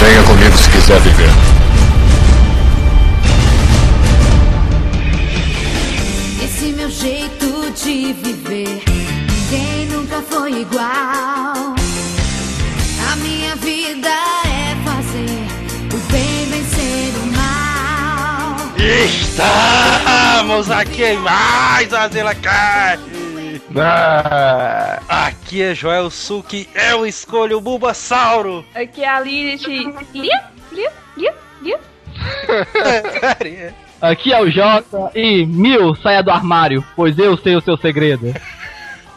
Venha comigo se quiser viver. Esse meu jeito de viver, ninguém nunca foi igual. A minha vida é fazer o bem vencer o mal. Estamos aqui em mais a Zila Cast. Ah, Aqui é Joel Suki, eu escolho o Bulbasauro. Aqui é a Lilith. Lia? Lia? Lia? Lia? aqui é o Jota e Mil, saia do armário, pois eu sei o seu segredo.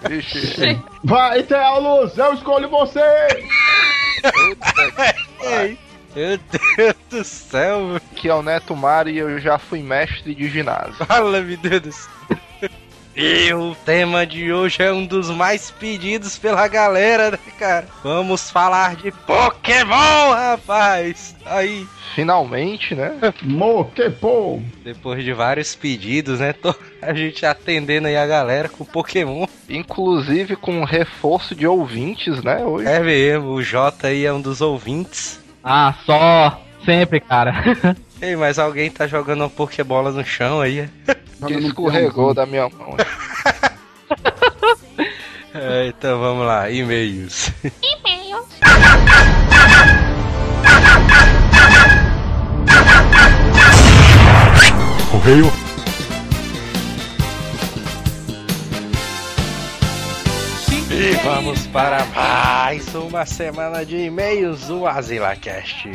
Vai ter a luz, eu escolho você! Meu Deus do céu, Aqui é o Neto Mari e eu já fui mestre de ginásio. fala, meu Deus do céu. E o tema de hoje é um dos mais pedidos pela galera, né, cara? Vamos falar de Pokémon, rapaz! Aí, Finalmente, né? Mokepô! depois de vários pedidos, né? tô- A gente atendendo aí a galera com Pokémon. Inclusive com reforço de ouvintes, né? Hoje. É mesmo, o Jota aí é um dos ouvintes. Ah, só, sempre, cara. Ei, mas alguém tá jogando uma Pokébola no chão aí? que escorregou da minha mão. É, então vamos lá, e-mails. Correio. E vamos para mais uma semana de e-mails do AsilaCast.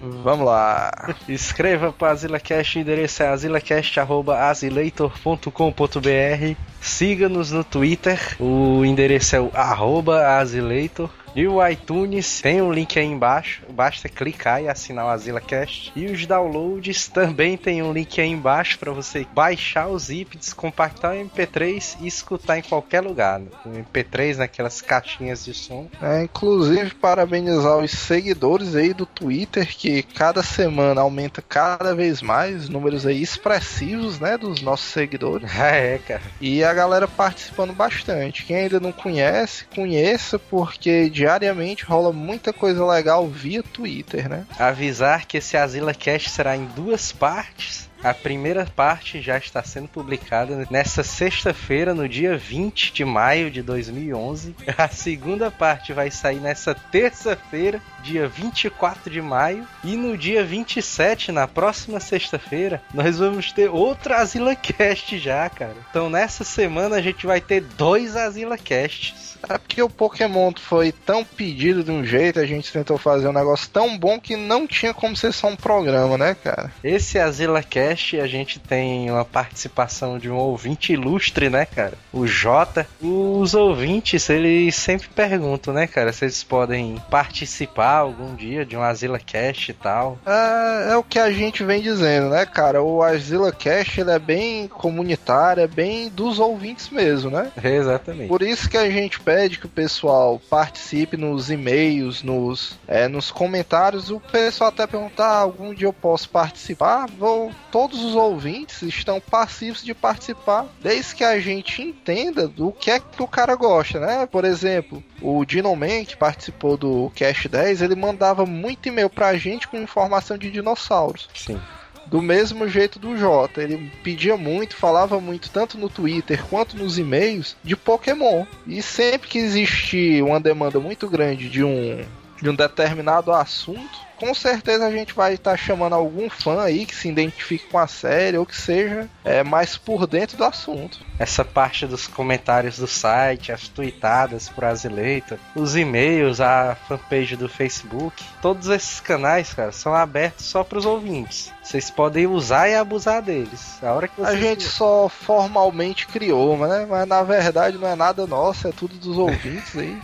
Vamos lá. Escreva para AsilaCast, o endereço é asilacast.asileitor.com.br Siga-nos no Twitter, o endereço é o arroba asileitor. E o iTunes tem um link aí embaixo, basta clicar e assinar o AsilaCast. E os downloads também tem um link aí embaixo para você baixar o zip, descompactar o MP3 e escutar em qualquer lugar. O MP3 naquelas caixinhas de som. É, inclusive, parabenizar os seguidores aí do Twitter, que cada semana aumenta cada vez mais, números aí expressivos, né, dos nossos seguidores. Ah, é, cara. E a galera participando bastante. Quem ainda não conhece, conheça, porque diariamente rola muita coisa legal via Twitter, né? avisar que esse Asila Cast será em duas partes. A primeira parte já está sendo publicada nessa sexta-feira, no dia 20 de maio de 2011. A segunda parte vai sair nessa terça-feira, dia 24 de maio. E no dia 27, na próxima sexta-feira, nós vamos ter outra Asila Cast já, cara. Então nessa semana a gente vai ter dois Asila Casts. É porque o Pokémon foi tão pedido de um jeito, a gente tentou fazer um negócio tão bom que não tinha como ser só um programa, né, cara? Esse Azila Cast a gente tem uma participação de um ouvinte ilustre, né, cara? O Jota. Os ouvintes, eles sempre perguntam, né, cara, se eles podem participar algum dia de um Azila Cast e tal. É, é o que a gente vem dizendo, né, cara? O Azila Cast ele é bem comunitário, é bem dos ouvintes mesmo, né? Exatamente. Por isso que a gente pede que o pessoal participe nos e-mails, nos, é, nos comentários. O pessoal até perguntar, ah, algum dia eu posso participar? Vou, todos os ouvintes estão passivos de participar, desde que a gente entenda do que é que o cara gosta, né? Por exemplo, o Dinoman, que participou do Cast 10, ele mandava muito e-mail pra gente com informação de dinossauros. Sim. Do mesmo jeito do Jota, ele pedia muito, falava muito, tanto no Twitter quanto nos e-mails, de Pokémon. E sempre que existir uma demanda muito grande de um, de um determinado assunto, com certeza a gente vai estar chamando algum fã aí que se identifique com a série ou que seja é, mais por dentro do assunto. Essa parte dos comentários do site, as tweetadas por Azileita, os e-mails, a fanpage do Facebook, todos esses canais, cara, são abertos só para os ouvintes. Vocês podem usar e abusar deles. A hora que A gente só formalmente criou, mas, né? mas na verdade não é nada nosso, é tudo dos ouvintes aí.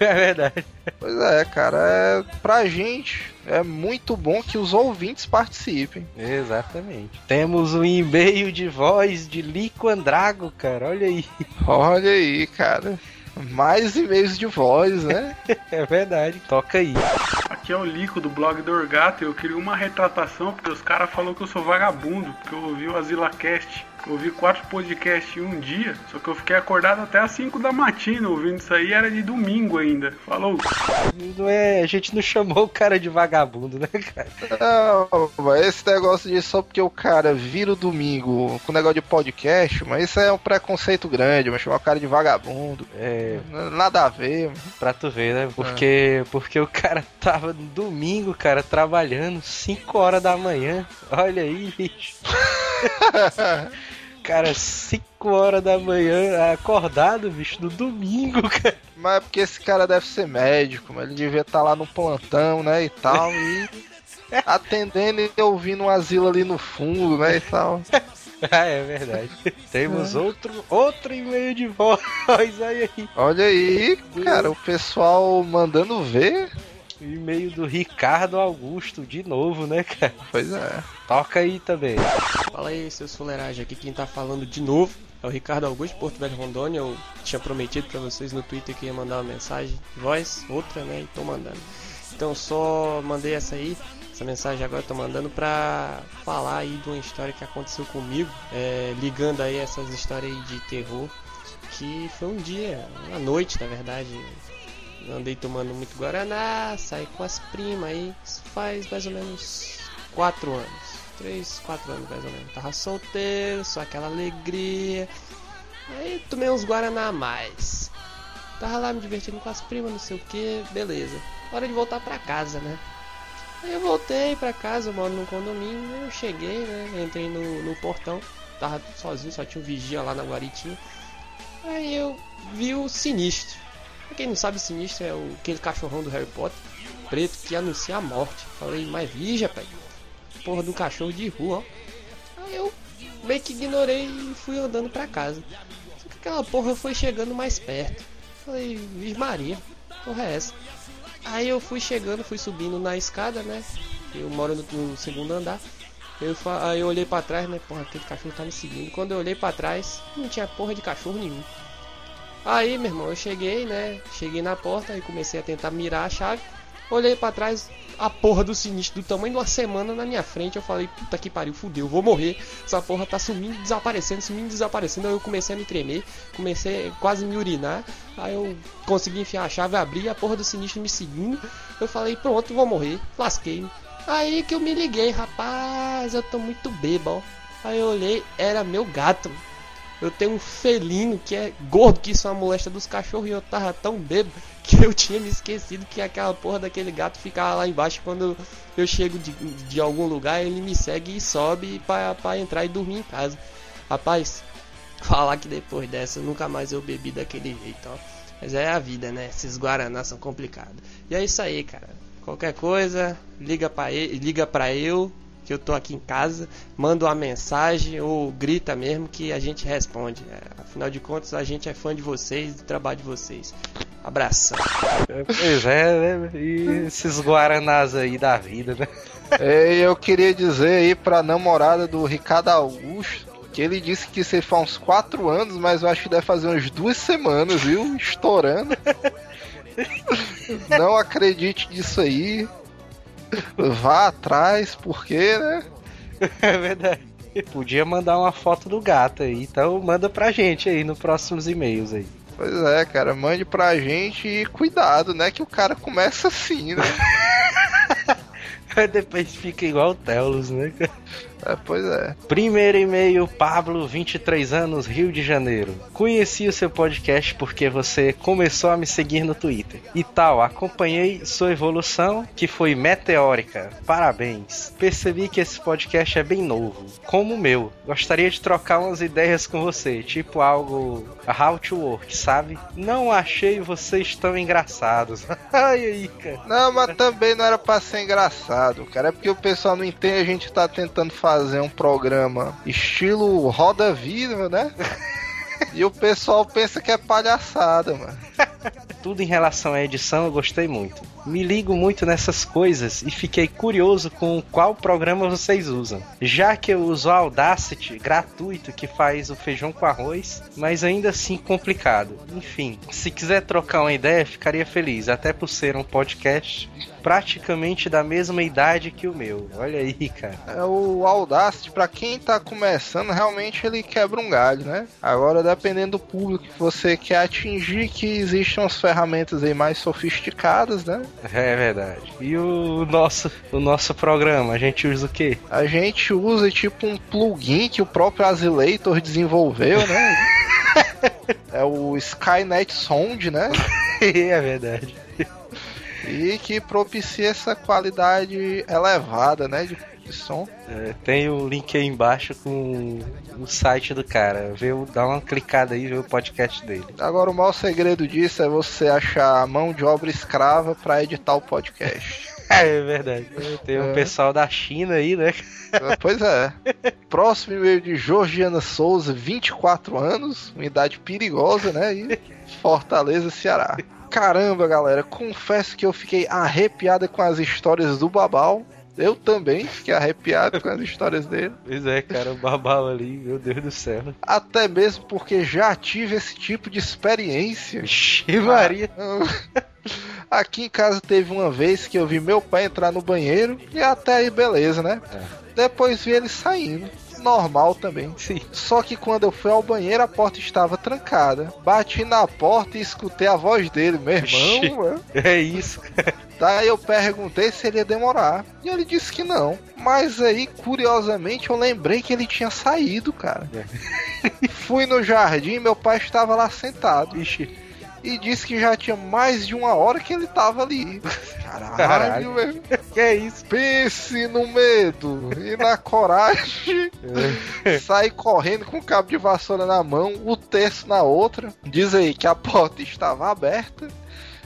É verdade. Pois é, cara, é, pra gente é muito bom que os ouvintes participem. Exatamente. Temos um e-mail de voz de Lico Andrago, cara. Olha aí. Olha aí, cara. Mais e-mails de voz, né? É verdade. Toca aí. Aqui é o Lico do blog do Orgato. Eu queria uma retratação porque os caras falaram que eu sou vagabundo, porque eu ouvi o AsilaCast. Eu ouvi quatro podcasts em um dia, só que eu fiquei acordado até às 5 da matina ouvindo isso aí, era de domingo ainda. Falou! Não é, a gente não chamou o cara de vagabundo, né, cara? Não, mas esse negócio de só porque o cara vira o domingo com negócio de podcast, mas isso é um preconceito grande, mas chamar o cara de vagabundo. É, Nada a ver. mano. pra tu ver, né? Porque, porque o cara tava domingo, cara, trabalhando 5 horas da manhã. Olha aí, bicho. Cara, 5 horas da manhã, acordado, bicho, no domingo, cara. Mas é porque esse cara deve ser médico, mas ele devia estar lá no plantão, né, e tal, e atendendo e ouvindo um asilo ali no fundo, né, e tal. Ah, é verdade. Temos outro, outro e-mail de voz aí. Olha aí, cara, o pessoal mandando ver. E-mail do Ricardo Augusto, de novo, né, cara? Pois é. Toca aí também. Fala aí, seus fuleiragem. Aqui quem tá falando de novo é o Ricardo Augusto, Porto Velho Rondônia. Eu tinha prometido pra vocês no Twitter que ia mandar uma mensagem de voz, outra, né? E tô mandando. Então só mandei essa aí. Essa mensagem agora eu tô mandando pra falar aí de uma história que aconteceu comigo, é, ligando aí essas histórias aí de terror, que foi um dia, uma noite na verdade, andei tomando muito Guaraná, saí com as primas aí, faz mais ou menos 4 anos, 3, 4 anos mais ou menos, tava solteiro, só aquela alegria, aí tomei uns Guaraná a mais, tava lá me divertindo com as primas, não sei o que, beleza, hora de voltar pra casa, né? Aí eu voltei pra casa, eu moro num condomínio, eu cheguei, né? Entrei no, no portão, tava sozinho, só tinha um vigia lá na guaritinha. Aí eu vi o Sinistro. Pra quem não sabe, Sinistro é o, aquele cachorrão do Harry Potter, preto, que anuncia a morte. Falei, mas vija, pai, porra do cachorro de rua, ó. Aí eu meio que ignorei e fui andando pra casa. Só que aquela porra foi chegando mais perto. Falei, Virgem Maria, porra é essa? Aí eu fui chegando, fui subindo na escada, né? Eu moro no, no segundo andar. Eu, aí eu olhei pra trás, né? Porra, aquele cachorro tá me seguindo. Quando eu olhei pra trás, não tinha porra de cachorro nenhum. Aí, meu irmão, eu cheguei, né? Cheguei na porta e comecei a tentar mirar a chave. Olhei pra trás, a porra do sinistro do tamanho de uma semana na minha frente. Eu falei, puta que pariu, fudeu, vou morrer. Essa porra tá sumindo, desaparecendo, sumindo, desaparecendo. Aí eu comecei a me tremer, comecei a quase me urinar. Aí eu consegui enfiar a chave, abri a porra do sinistro me seguindo. Eu falei, pronto, vou morrer, lasquei-me. Aí que eu me liguei, rapaz, eu tô muito bêbado. Aí eu olhei, era meu gato. Eu tenho um felino que é gordo, que isso é uma molesta dos cachorros, e eu tava tão bêbado que eu tinha me esquecido que aquela porra daquele gato ficava lá embaixo quando eu chego de, de algum lugar, ele me segue e sobe pra entrar e dormir em casa. Rapaz, falar que depois dessa nunca mais eu bebi daquele jeito, ó. Mas é a vida, né? Esses guaranás são complicados. E é isso aí, cara. Qualquer coisa, liga pra, ele, liga pra eu, que eu tô aqui em casa, manda uma mensagem ou grita mesmo que a gente responde. É, afinal de contas, a gente é fã de vocês, do trabalho de vocês. Abração. Pois é, né? E esses guaranás aí da vida, né? É, eu queria dizer aí pra namorada do Ricardo Augusto que ele disse que isso aí faz uns 4 anos, mas eu acho que deve fazer umas duas semanas, viu? Estourando. Não acredite nisso aí. Vá atrás, porque, né? É verdade. Podia mandar uma foto do gato aí, então manda pra gente aí nos próximos e-mails aí. Pois é, cara, mande pra gente e cuidado, né? Que o cara começa assim, né? Depois fica igual o Telos, né? É, pois é. Primeiro e-mail, Pablo, 23 anos, Rio de Janeiro. Conheci o seu podcast porque você começou a me seguir no Twitter. E tal, acompanhei sua evolução, que foi meteórica. Parabéns. Percebi que esse podcast é bem novo, como o meu. Gostaria de trocar umas ideias com você, tipo algo how to work, sabe? Não achei vocês tão engraçados. Ai aí, cara. Não, mas também não era pra ser engraçado, cara. É porque o pessoal não entende, a gente tá tentando fazer um programa estilo roda vida, né? E o pessoal pensa que é palhaçada, mano. tudo em relação à edição eu gostei muito. Me ligo muito nessas coisas e fiquei curioso com qual programa vocês usam. Já que eu uso o Audacity gratuito que faz o feijão com arroz, mas ainda assim complicado. Enfim, se quiser trocar uma ideia, ficaria feliz, até por ser um podcast praticamente da mesma idade que o meu. Olha aí, cara. É o Audacity, pra quem tá começando, realmente ele quebra um galho, né? Agora, dependendo do público que você quer atingir, que existem umas ferramentas aí mais sofisticadas, né? É verdade. E o nosso, o nosso programa, a gente usa o quê? A gente usa tipo um plugin que o próprio Azileitor desenvolveu, né? é o Skynet Sound, né? é verdade. E que propicia essa qualidade elevada, né? De, de som. É, tem o link aí embaixo com o site do cara. Vê, dá uma clicada aí e vê o podcast dele. Agora, o maior segredo disso é você achar a mão de obra escrava pra editar o podcast. É verdade. Tem o É. pessoal da China aí, né? pois é. Próximo e-mail de Georgiana Souza, 24 anos, uma idade perigosa, né? E Fortaleza, Ceará. Caramba, galera, confesso que eu fiquei arrepiada com as histórias do Babal. Eu também fiquei arrepiado com as histórias dele. Pois é, cara, o babau ali, meu Deus do céu. Até mesmo porque já tive esse tipo de experiência. Vixe, Maria. Aqui em casa teve uma vez que eu vi meu pai entrar no banheiro e até aí beleza, né? Depois vi ele saindo. Normal também. Sim. Só que quando eu fui ao banheiro, a porta estava trancada. Bati na porta e escutei a voz dele, meu irmão. mano. É isso. Daí eu perguntei se ele ia demorar. E ele disse que não. Mas aí, curiosamente, eu lembrei que ele tinha saído, cara. Fui no jardim, meu pai estava lá sentado. Ixi. E disse que já tinha mais de uma hora que ele tava ali. Caralho, Caralho. velho. Que é isso? Pense no medo e na coragem. Sai correndo com o cabo de vassoura na mão, o terço na outra. Diz aí que a porta estava aberta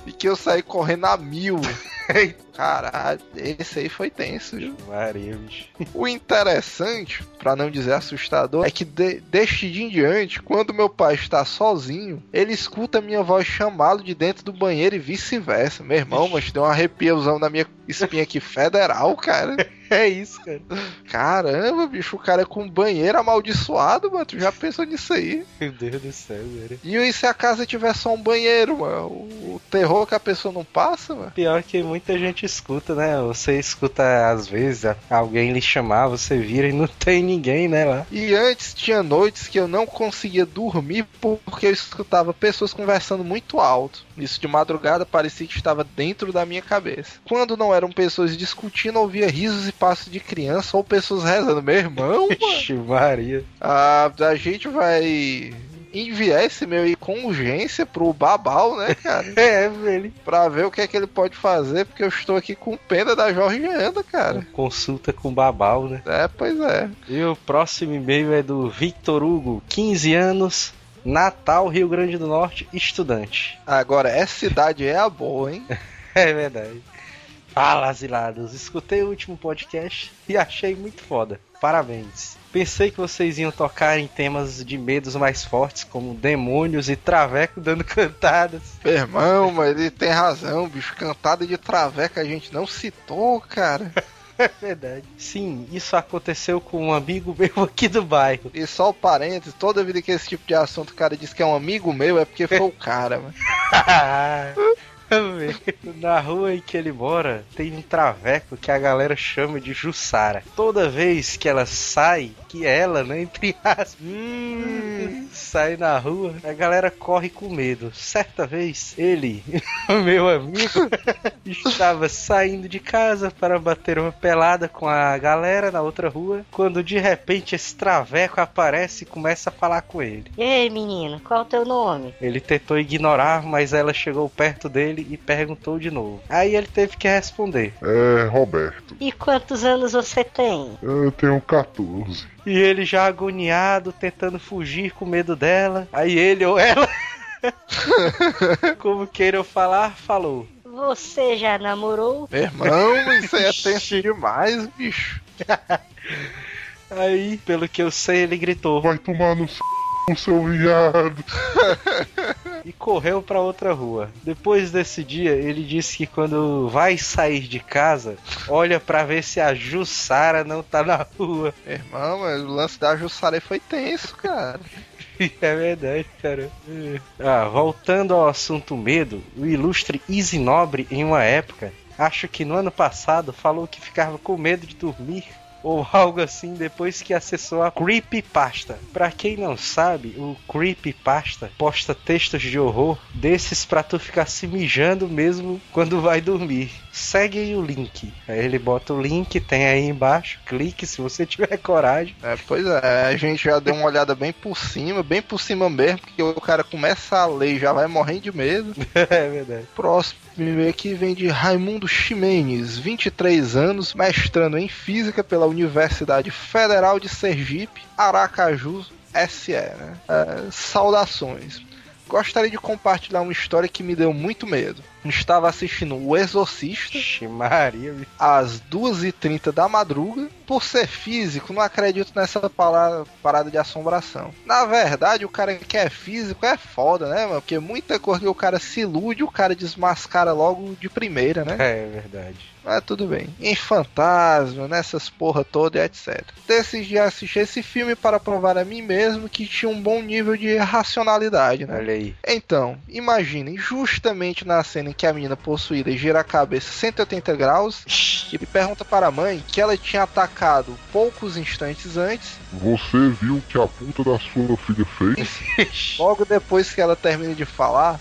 e que eu saí correndo a mil. Caralho, esse aí foi tenso, viu? Maria, bicho. O interessante, pra não dizer assustador, é que de- deste dia em diante, quando meu pai está sozinho, ele escuta minha voz chamá-lo de dentro do banheiro e vice-versa. Meu irmão, mas deu um arrepiozão na minha espinha aqui federal, cara. É isso, cara. Caramba, bicho, o cara é com banheiro amaldiçoado, mano. Tu já pensou nisso aí? Meu Deus do céu, velho. E se a casa tiver só um banheiro, mano? O terror que a pessoa não passa, mano? Pior que muita gente escuta, né? Você escuta às vezes alguém lhe chamar, você vira e não tem ninguém, né, lá. E antes tinha noites que eu não conseguia dormir porque eu escutava pessoas conversando muito alto. Isso de madrugada parecia que estava dentro da minha cabeça. Quando não eram pessoas discutindo, eu ouvia risos e passos de criança ou pessoas rezando. Meu irmão, mano, Ixi, Maria. a, a gente vai enviar esse meu aí com urgência pro Babal, né, cara? É, velho. pra ver o que é que ele pode fazer, porque eu estou aqui com pena da Georgiana, cara. Consulta com babau, né? É, pois é. E o próximo e-mail é do Victor Hugo, 15 anos, Natal, Rio Grande do Norte, estudante. Agora, essa cidade é a boa, hein? É verdade. Fala, asilados. Escutei o último podcast e achei muito foda. Parabéns. Pensei que vocês iam tocar em temas de medos mais fortes, como demônios e traveco dando cantadas. Irmão, mas ele tem razão, bicho. Cantada de traveca a gente não citou, cara. É verdade. Sim, isso aconteceu com um amigo meu aqui do bairro. E só o parênteses, toda vida que esse tipo de assunto o cara diz que é um amigo meu, é porque foi o cara, mano. Na rua em que ele mora, tem um traveco que a galera chama de Jussara. Toda vez que ela sai, que ela, né, entre aspas, sai na rua, a galera corre com medo. Certa vez, ele, meu amigo, estava saindo de casa para bater uma pelada com a galera na outra rua, quando de repente esse traveco aparece e começa a falar com ele. Ei, menino, qual é o teu nome? Ele tentou ignorar, mas ela chegou perto dele e perguntou de novo. Aí ele teve que responder. É, Roberto. E quantos anos você tem? Eu tenho 14. E ele já agoniado, tentando fugir com medo dela. Aí ele ou ela, como queiram falar, falou. Você já namorou? Meu irmão, isso aí é tenso demais, bicho. Aí, pelo que eu sei, ele gritou. Vai tomar no c... seu viado. e correu pra outra rua. Depois desse dia, ele disse que quando vai sair de casa, olha pra ver se a Jussara não tá na rua. Irmão, mas o lance da Jussara foi tenso, cara. É verdade, cara. Ah, voltando ao assunto medo, o ilustre Easy Nobre, em uma época, acho que no ano passado, falou que ficava com medo de dormir ou algo assim depois que acessou a Creepypasta. Pra quem não sabe, o Creepypasta posta textos de horror desses pra tu ficar se mijando mesmo quando vai dormir. Segue aí o link. Aí ele bota o link, tem aí embaixo, clique se você tiver coragem. É, pois é, a gente já deu uma olhada bem por cima, bem por cima mesmo, porque o cara começa a ler e já vai morrendo de medo. é verdade. Próximo e-mail aqui vem de Raimundo Ximenes, 23 anos, mestrando em Física pela Universidade Federal de Sergipe, Aracaju, SE. Né? É, saudações. Gostaria de compartilhar uma história que me deu muito medo. Estava assistindo O Exorcista Ixi, Maria, bicho. às 2h30 da madruga. Por ser físico, não acredito nessa parada de assombração. Na verdade, o cara que é físico é foda, né, mano? Porque muita coisa que o cara se ilude, o cara desmascara logo de primeira, né? É verdade. Mas tudo bem. Em fantasma, nessas porra toda e etc. Decidi assistir esse filme para provar a mim mesmo que tinha um bom nível de racionalidade, né? Olha aí. Então, imaginem, justamente na cena em que a menina possuída gira a cabeça 180 graus e pergunta para a mãe que ela tinha atacado poucos instantes antes, Você viu o que a puta da sua filha fez? logo depois que ela termina de falar,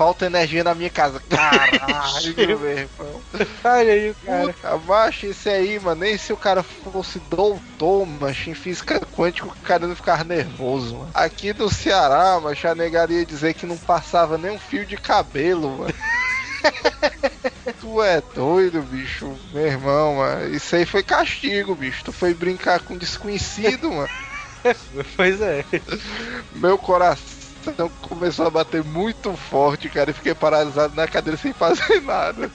falta energia na minha casa. Caralho, meu irmão. Olha aí o cara. Puta, macho, esse aí, mano, nem se o cara fosse doutor, macho, em física quântica, o cara não ficava nervoso, mano. Aqui no Ceará, macho, a negaria dizer que não passava nem um fio de cabelo, mano. tu é doido, bicho, meu irmão, mano. Isso aí foi castigo, bicho. Tu foi brincar com desconhecido, mano. Pois é. Meu coração começou a bater muito forte, cara, e fiquei paralisado na cadeira sem fazer nada.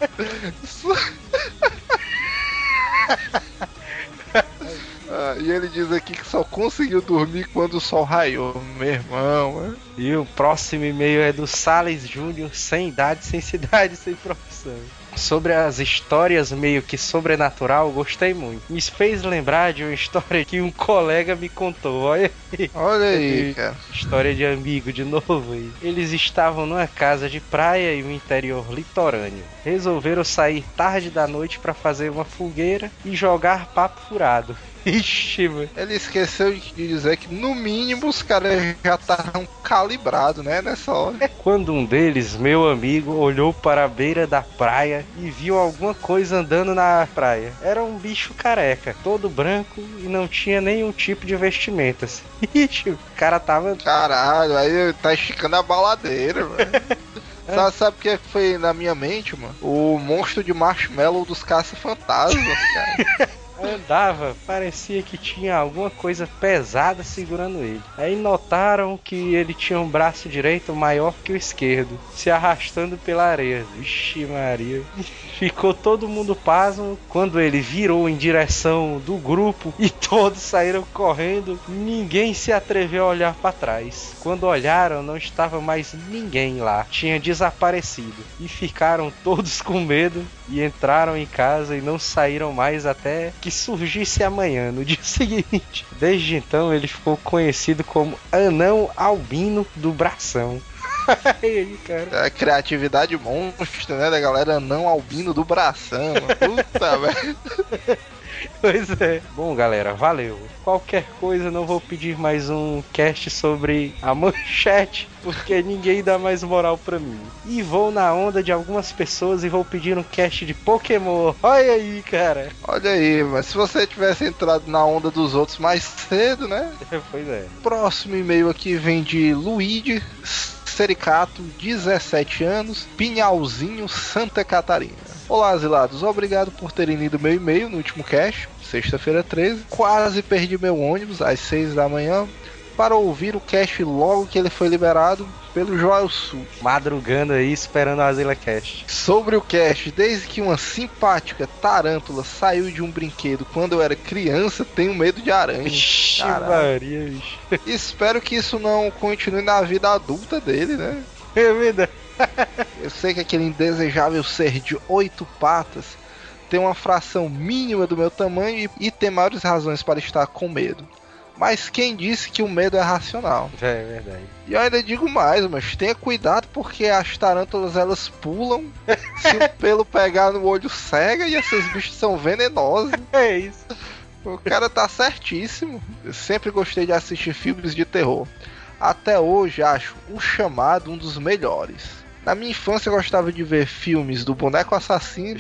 Ah, e ele diz aqui que só conseguiu dormir quando o sol raiou, meu irmão. mano. E o próximo e-mail é do Sales Júnior, sem idade, sem cidade, sem profissão. Sobre as histórias meio que sobrenatural, gostei muito. Me fez lembrar de uma história que um colega me contou. Olha aí. Olha aí, cara. História de amigo de novo aí. Eles estavam numa casa de praia e um interior litorâneo. Resolveram sair tarde da noite para fazer uma fogueira e jogar papo furado. Ixi, mano. Ele esqueceu de dizer que no mínimo os caras já estavam calibrados, né, nessa hora. Quando um deles, meu amigo, olhou para a beira da praia e viu alguma coisa andando na praia. Era um bicho careca, todo branco e não tinha nenhum tipo de vestimentas. Ixi, o cara tava. Caralho, aí tá esticando a baladeira, mano. Sabe, sabe o que foi na minha mente, mano? O monstro de marshmallow dos caça-fantasmas, cara. Andava, parecia que tinha alguma coisa pesada segurando ele. Aí notaram que ele tinha um braço direito maior que o esquerdo, se arrastando pela areia. Vixe Maria. Ficou todo mundo pasmo quando ele virou em direção do grupo e todos saíram correndo. Ninguém se atreveu a olhar para trás. Quando olharam, não estava mais ninguém lá. Tinha desaparecido. E ficaram todos com medo e entraram em casa e não saíram mais até que surgisse amanhã, no dia seguinte. Desde então ele ficou conhecido como Anão Albino do Bração. Cara. É a criatividade monstro, né, da galera não albino do bração. Puta, velho. Pois é. Bom, galera, valeu. Qualquer coisa, não vou pedir mais um cast sobre a manchete, porque ninguém dá mais moral pra mim. E vou na onda de algumas pessoas e vou pedir um cast de Pokémon. Olha aí, cara. Olha aí, mas se você tivesse entrado na onda dos outros mais cedo, né? Pois é. Próximo e-mail aqui vem de Luigi Sericato, 17 anos, Pinhalzinho, Santa Catarina. Olá, asilados. Obrigado por terem lido meu e-mail no último cast, sexta-feira 13. Quase perdi meu ônibus às 6 da manhã para ouvir o cast logo que ele foi liberado pelo Joel Sul. Madrugando aí, esperando a Azila Cast. Sobre o cast, desde que uma simpática tarântula saiu de um brinquedo quando eu era criança, tenho medo de aranha. Caralho. Maria, bicho. Espero que isso não continue na vida adulta dele, né? É verdade. Eu sei que aquele indesejável ser de oito patas tem uma fração mínima do meu tamanho e, e tem maiores razões para estar com medo. Mas quem disse que o medo é racional? É verdade. E eu ainda digo mais, mas tenha cuidado porque as tarântulas elas pulam, se o pelo pegar no olho cega e esses bichos são venenosos. É isso. O cara tá certíssimo. Eu sempre gostei de assistir filmes de terror. Até hoje acho O Chamado um dos melhores. Na minha infância eu gostava de ver filmes do boneco assassino,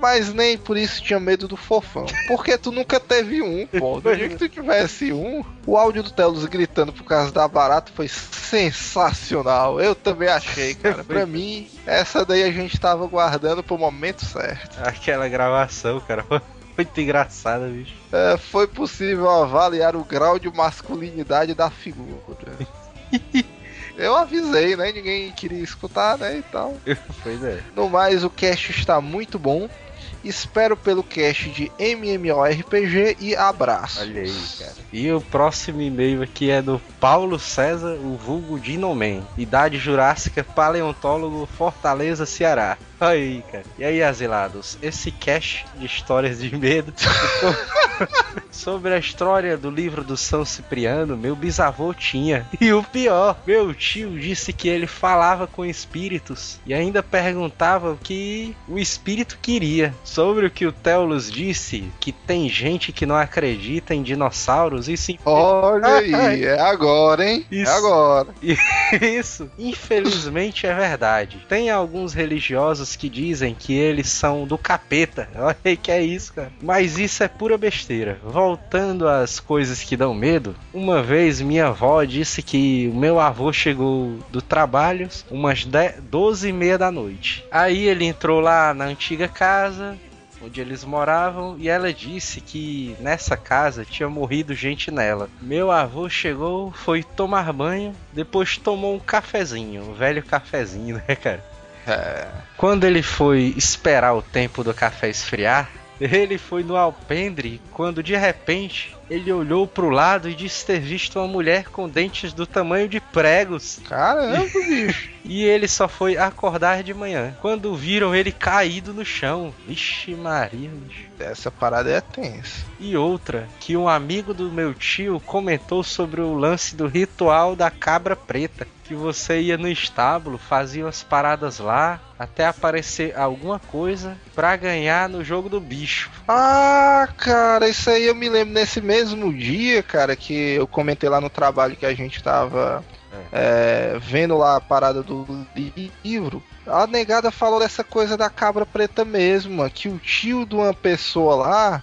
mas nem por isso tinha medo do fofão. Porque tu nunca teve um, pô. Do dia que tu tivesse um, o áudio do Telos gritando por causa da barata foi sensacional. Eu também achei, cara. Pra mim, essa daí a gente tava guardando pro momento certo. Aquela gravação, cara, foi muito engraçada, bicho. É, foi possível avaliar o grau de masculinidade da figura. Eu avisei, né? Ninguém queria escutar, né? E tal. Pois é. No mais, o cast está muito bom. Espero pelo cast de MMORPG e abraço. Olha aí, cara. E o próximo e-mail aqui é do Paulo César, o vulgo Dinoman. Idade Jurássica, paleontólogo, Fortaleza, Ceará. Aí, cara. E aí, asilados? Esse cast de histórias de medo sobre a história do livro do São Cipriano, meu bisavô tinha. E o pior, meu tio disse que ele falava com espíritos e ainda perguntava o que o espírito queria. Sobre o que o Teolus disse, que tem gente que não acredita em dinossauros e sim. Olha aí, é agora, hein? Isso. É agora. Isso, infelizmente é verdade. Tem alguns religiosos que dizem que eles são do capeta. Olha que é isso, cara. Mas isso é pura besteira. Voltando às coisas que dão medo, uma vez minha avó disse que o meu avô chegou do trabalho umas 10, 12 e meia da noite. Aí ele entrou lá na antiga casa, onde eles moravam e ela disse que nessa casa tinha morrido gente nela. Meu avô chegou, foi tomar banho, depois tomou um cafezinho, um velho cafezinho, né, cara? É. Quando ele foi esperar o tempo do café esfriar, ele foi no alpendre quando de repente ele olhou pro lado e disse ter visto uma mulher com dentes do tamanho de pregos. Caramba, bicho. E ele só foi acordar de manhã. Quando viram ele caído no chão. Vixe Maria, bicho. Essa parada é tensa. E outra, que um amigo do meu tio comentou sobre o lance do ritual da cabra preta. Que você ia no estábulo, fazia umas paradas lá, até aparecer alguma coisa pra ganhar no jogo do bicho. Ah, cara, isso aí eu me lembro nesse mesmo dia, cara, que eu comentei lá no trabalho que a gente tava é, vendo lá a parada do livro. A negada falou dessa coisa da cabra preta mesmo, que o tio de uma pessoa lá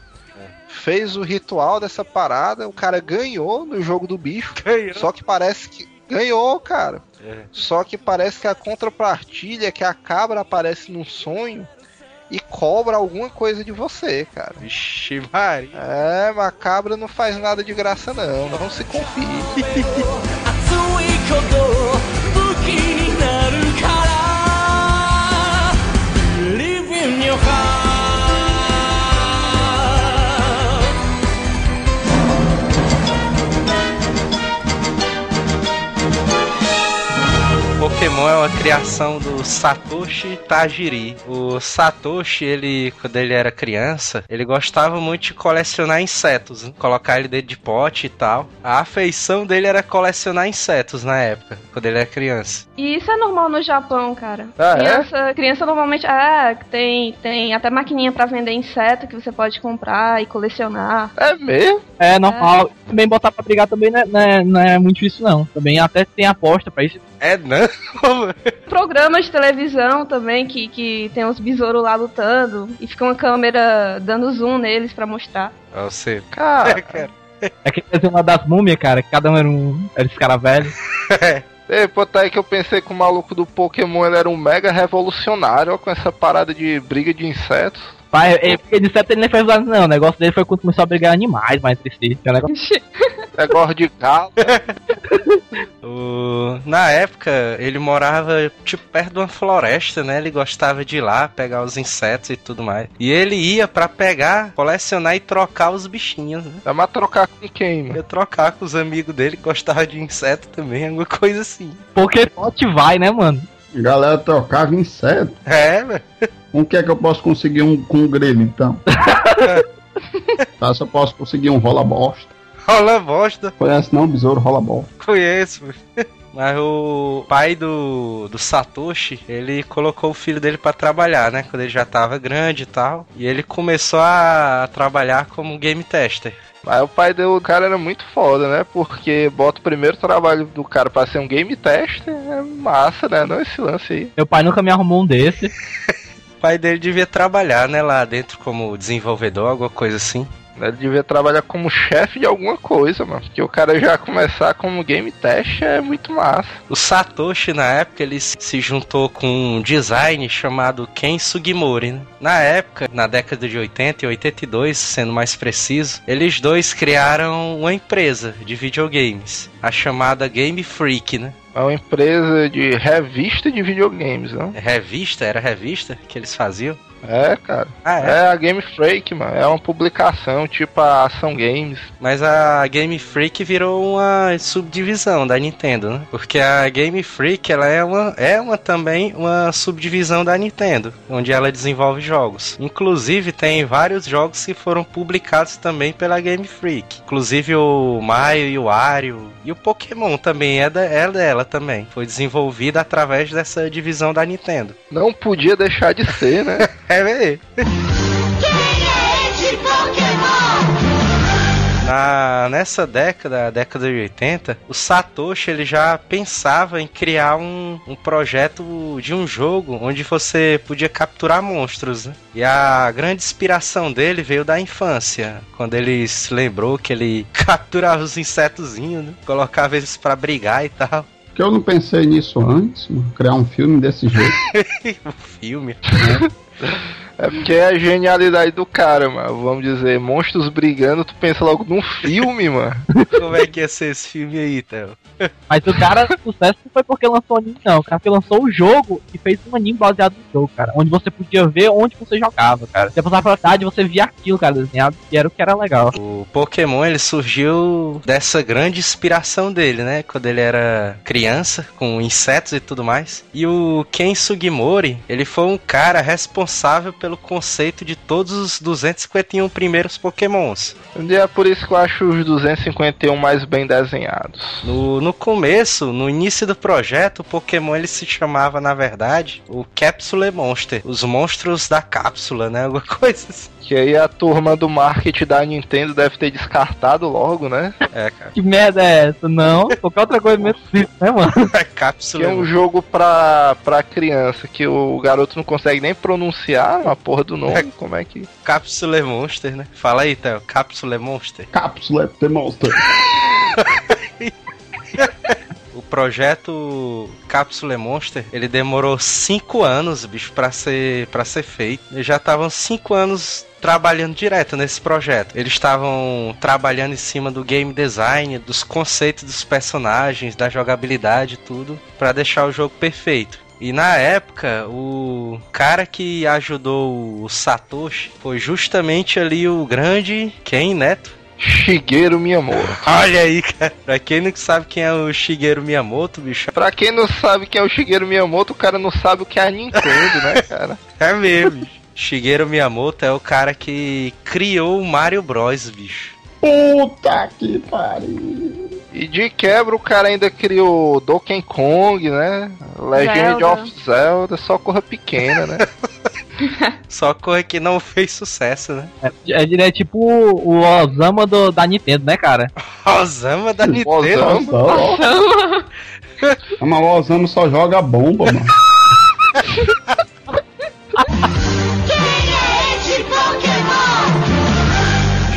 fez o ritual dessa parada, o cara ganhou no jogo do bicho. Ganhou. Só que parece que ganhou, cara. É. Só que parece que a contrapartilha é que a cabra aparece num sonho e cobra alguma coisa de você, cara. Vixe Maria. É, mas a cabra não faz nada de graça não, não se confie. Pokémon é uma criação do Satoshi Tajiri. O Satoshi, ele, quando ele era criança, ele gostava muito de colecionar insetos, né? colocar ele dentro de pote e tal. A afeição dele era colecionar insetos na época, quando ele era criança. E isso é normal no Japão, cara. Ah, é? criança, criança normalmente. É, tem, tem até maquininha pra vender inseto que você pode comprar e colecionar. É mesmo? É normal. Também botar pra brigar também não é, não é, não é muito isso, não. Também até tem aposta pra isso. É não? Programas de televisão também que, que tem uns besouros lá lutando e fica uma câmera dando zoom neles pra mostrar. Você. Cara, É aquele desenho lá das múmias, cara, que cada um era um. Era esse cara velho. Ei, pô, tá aí que eu pensei que o maluco do Pokémon ele era um mega revolucionário ó, com essa parada de briga de insetos. Pai, é, porque de certo ele nem fez nada, não. O negócio dele foi quando começou a brigar animais mais. Que é um negócio- Negócio de galo. O- Na época, ele morava, tipo, perto de uma floresta, né? Ele gostava de ir lá, pegar os insetos e tudo mais. E ele ia pra pegar, colecionar e trocar os bichinhos, né? Dá pra trocar com quem, mano? Ia trocar com os amigos dele que gostavam de inseto também, alguma coisa assim. Pokémon vai, né, mano? A galera trocava inseto. É, velho. Com o que é que eu posso conseguir um com um grelho, então? tá, só posso conseguir um rola bosta. Rola bosta. Conhece não, besouro rola bosta. Conheço, velho. Mas o pai do, do Satoshi, ele colocou o filho dele pra trabalhar, né? Quando ele já tava grande e tal. E ele começou a trabalhar como game tester. Mas o pai do cara era muito foda, né? Porque bota o primeiro trabalho do cara pra ser um game tester, é massa, né? Não esse lance aí. Meu pai nunca me arrumou um desse. O pai dele devia trabalhar, né, lá dentro como desenvolvedor, alguma coisa assim. Ele devia trabalhar como chefe de alguma coisa, mano. Porque o cara já começar como game test é muito massa. O Satoshi, na época, ele se juntou com um design chamado Ken Sugimori. né? Na época, na década de 80 e 82, sendo mais preciso, eles dois criaram uma empresa de videogames, a chamada Game Freak, né? É uma empresa de revista de videogames, né? Revista? Era revista que eles faziam? É, cara. Ah, é? a Game Freak, mano. É uma publicação, tipo a Ação Games. Mas a Game Freak virou uma subdivisão da Nintendo, né? Porque a Game Freak, ela é uma, é uma também uma subdivisão da Nintendo, onde ela desenvolve jogos. Inclusive, tem vários jogos que foram publicados também pela Game Freak. Inclusive o Mario e o Wario e o Pokémon também é, da, é dela também. Foi desenvolvida através dessa divisão da Nintendo. Não podia deixar de ser, né? é, velho. Na, nessa década, a década de 80, o Satoshi ele já pensava em criar um, um projeto de um jogo onde você podia capturar monstros. Né? E a grande inspiração dele veio da infância, quando ele se lembrou que ele capturava os insetozinhos, né? colocava eles pra brigar e tal. Que eu não pensei nisso antes, mano, criar um filme desse jeito. o filme. É porque é a genialidade do cara, mano. Vamos dizer, monstros brigando, tu pensa logo num filme, mano. Como é que ia ser esse filme aí, Theo? Mas o cara, o sucesso não foi porque lançou o anime, não. O cara que lançou o jogo e fez um anime baseado no jogo, cara. Onde você podia ver onde você jogava, cara. Você passava pela cidade você via aquilo, cara, desenhado. E era o que era legal. O Pokémon, ele surgiu dessa grande inspiração dele, né? Quando ele era criança, com insetos e tudo mais. E o Ken Sugimori, ele foi um cara responsável pelo conceito de todos os 251 primeiros Pokémons. E é por isso que eu acho os 251 mais bem desenhados. No, no começo, no início do projeto, o Pokémon ele se chamava, na verdade, o Capsule Monster. Os monstros da cápsula, né? Alguma coisa assim. Que aí a turma do marketing da Nintendo deve ter descartado logo, né? É, cara. Que merda é essa? Não, qualquer outra coisa mesmo né, mano? Cápsula. Que é um jogo pra, pra criança que o garoto não consegue nem pronunciar a porra do nome. Como é que. Capsule Monster, né? Fala aí, Theo. Capsule Monster. Cápsula The Monster. O projeto Capsule Monster, ele demorou 5 anos, bicho, pra ser, pra ser feito. Eles já estavam 5 anos trabalhando direto nesse projeto. Eles estavam trabalhando em cima do game design, dos conceitos dos personagens, da jogabilidade, tudo, pra deixar o jogo perfeito. E na época, o cara que ajudou o Satoshi foi justamente ali o grande Ken Neto. Shigeru Miyamoto. Olha aí, cara. Pra quem não sabe quem é o Shigeru Miyamoto, bicho. Pra quem não sabe quem é o Shigeru Miyamoto, o cara não sabe o que é a Nintendo, né, cara? É mesmo, bicho. Shigeru Miyamoto é o cara que criou o Mario Bros, bicho. Puta que pariu. E de quebra o cara ainda criou Donkey Kong, né? Legend Zelda. of Zelda, só corra pequena, né? Só coisa que não fez sucesso, né? É, ele é tipo o Osama do, da Nintendo, né, cara? Osama da Nintendo. Osama. Mas o Osama só joga bomba, mano.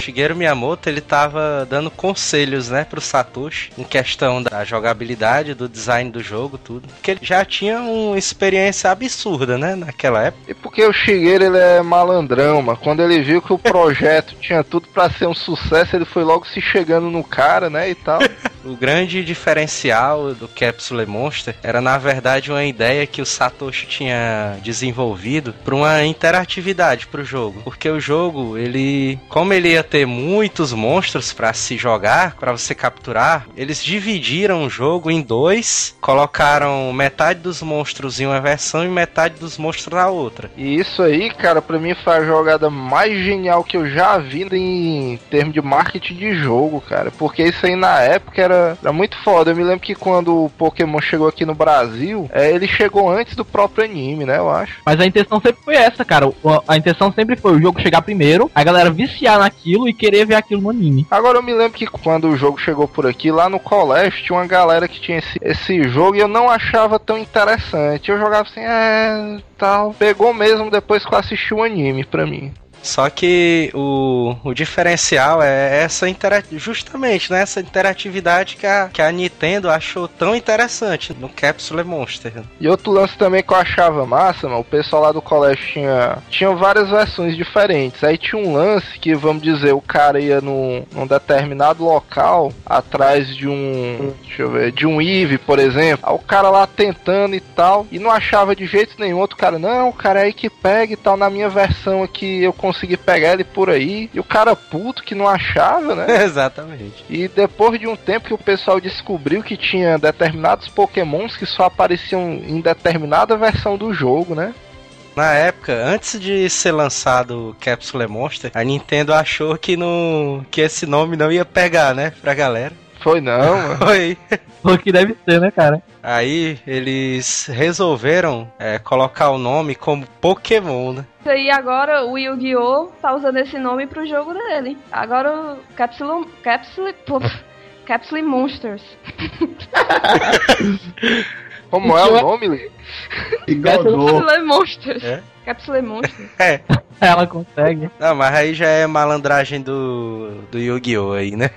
Shigeru Miyamoto ele tava dando conselhos, né, pro Satoshi em questão da jogabilidade, do design do jogo, tudo. Porque ele já tinha uma experiência absurda, né, naquela época. E porque o Shigeru ele é malandrão, mas quando ele viu que o projeto tinha tudo pra ser um sucesso, ele foi logo se chegando no cara, né, e tal. O grande diferencial do Capsule Monster era, na verdade, uma ideia que o Satoshi tinha desenvolvido para uma interatividade para o jogo. Porque o jogo, ele, como ele ia ter muitos monstros para se jogar, para você capturar, eles dividiram o jogo em dois, colocaram metade dos monstros em uma versão e metade dos monstros na outra. E isso aí, cara, pra mim foi a jogada mais genial que eu já vi em termos de marketing de jogo, cara. Porque isso aí na época era, era muito foda. Eu me lembro que quando o Pokémon chegou aqui no Brasil, é, ele chegou antes do próprio anime, né? Eu acho. Mas a intenção sempre foi essa, cara. O- A intenção sempre foi o jogo chegar primeiro, a galera viciar naquilo e querer ver aquilo no anime. Agora eu me lembro que quando o jogo chegou por aqui, lá no colégio, tinha uma galera que tinha esse, esse jogo e eu não achava tão interessante. Eu jogava assim, é. tal. Pegou mesmo depois que eu assisti o anime pra mim. Só que o, o diferencial é essa justamente né, essa interatividade que a, que a Nintendo achou tão interessante no Capsule Monster. E outro lance também que eu achava massa, mano, o pessoal lá do colégio tinha, tinha várias versões diferentes. Aí tinha um lance que, vamos dizer, o cara ia num, num determinado local, atrás de um, deixa eu ver, de um Eve, por exemplo. Aí o cara lá tentando e tal, e não achava de jeito nenhum. Outro cara, não, o cara é aí que pega e tal. Na minha versão aqui eu consegui pegar ele por aí. E o cara puto que não achava, né? Exatamente. E depois de um tempo que o pessoal descobriu que tinha determinados pokémons que só apareciam em determinada versão do jogo, né? Na época, antes de ser lançado o Capsule Monster, a Nintendo achou que, não, que esse nome não ia pegar, né, pra galera. Foi não, mano. Foi. O que deve ser, né, cara? Aí eles resolveram é, colocar o nome como Pokémon, né? Isso aí agora o Yu-Gi-Oh! tá usando esse nome pro jogo dele. Agora o Capsule. Capsule. puf, Capsule Monsters. Como é o nome, Lê? Capsule Monsters. É? Capsule Monsters. É. Ela consegue. Não, mas aí já é malandragem do, do Yu-Gi-Oh! aí, né?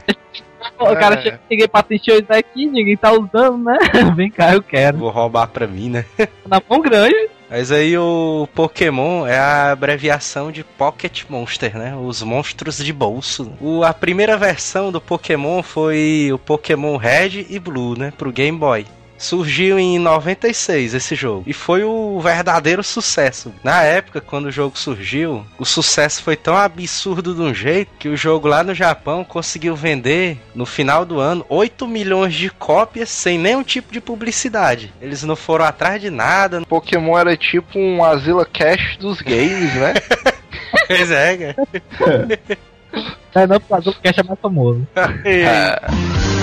O cara É. chega, cheguei pra assistir isso aqui, ninguém tá usando, né? Vem cá, eu quero. Vou roubar pra mim, né? Na mão grande. Mas aí o Pokémon é a abreviação de Pocket Monster, né? Os monstros de bolso. O, a primeira versão do Pokémon foi o Pokémon Red e Blue, né? Pro Game Boy. Surgiu em 96 esse jogo e foi o verdadeiro sucesso. Na época, quando o jogo surgiu, o sucesso foi tão absurdo de um jeito que o jogo lá no Japão conseguiu vender no final do ano 8 milhões de cópias sem nenhum tipo de publicidade. Eles não foram atrás de nada, Pokémon era tipo um Asila Cash dos games, né? Pois é, cara. É, não, porque o Cash é mais famoso.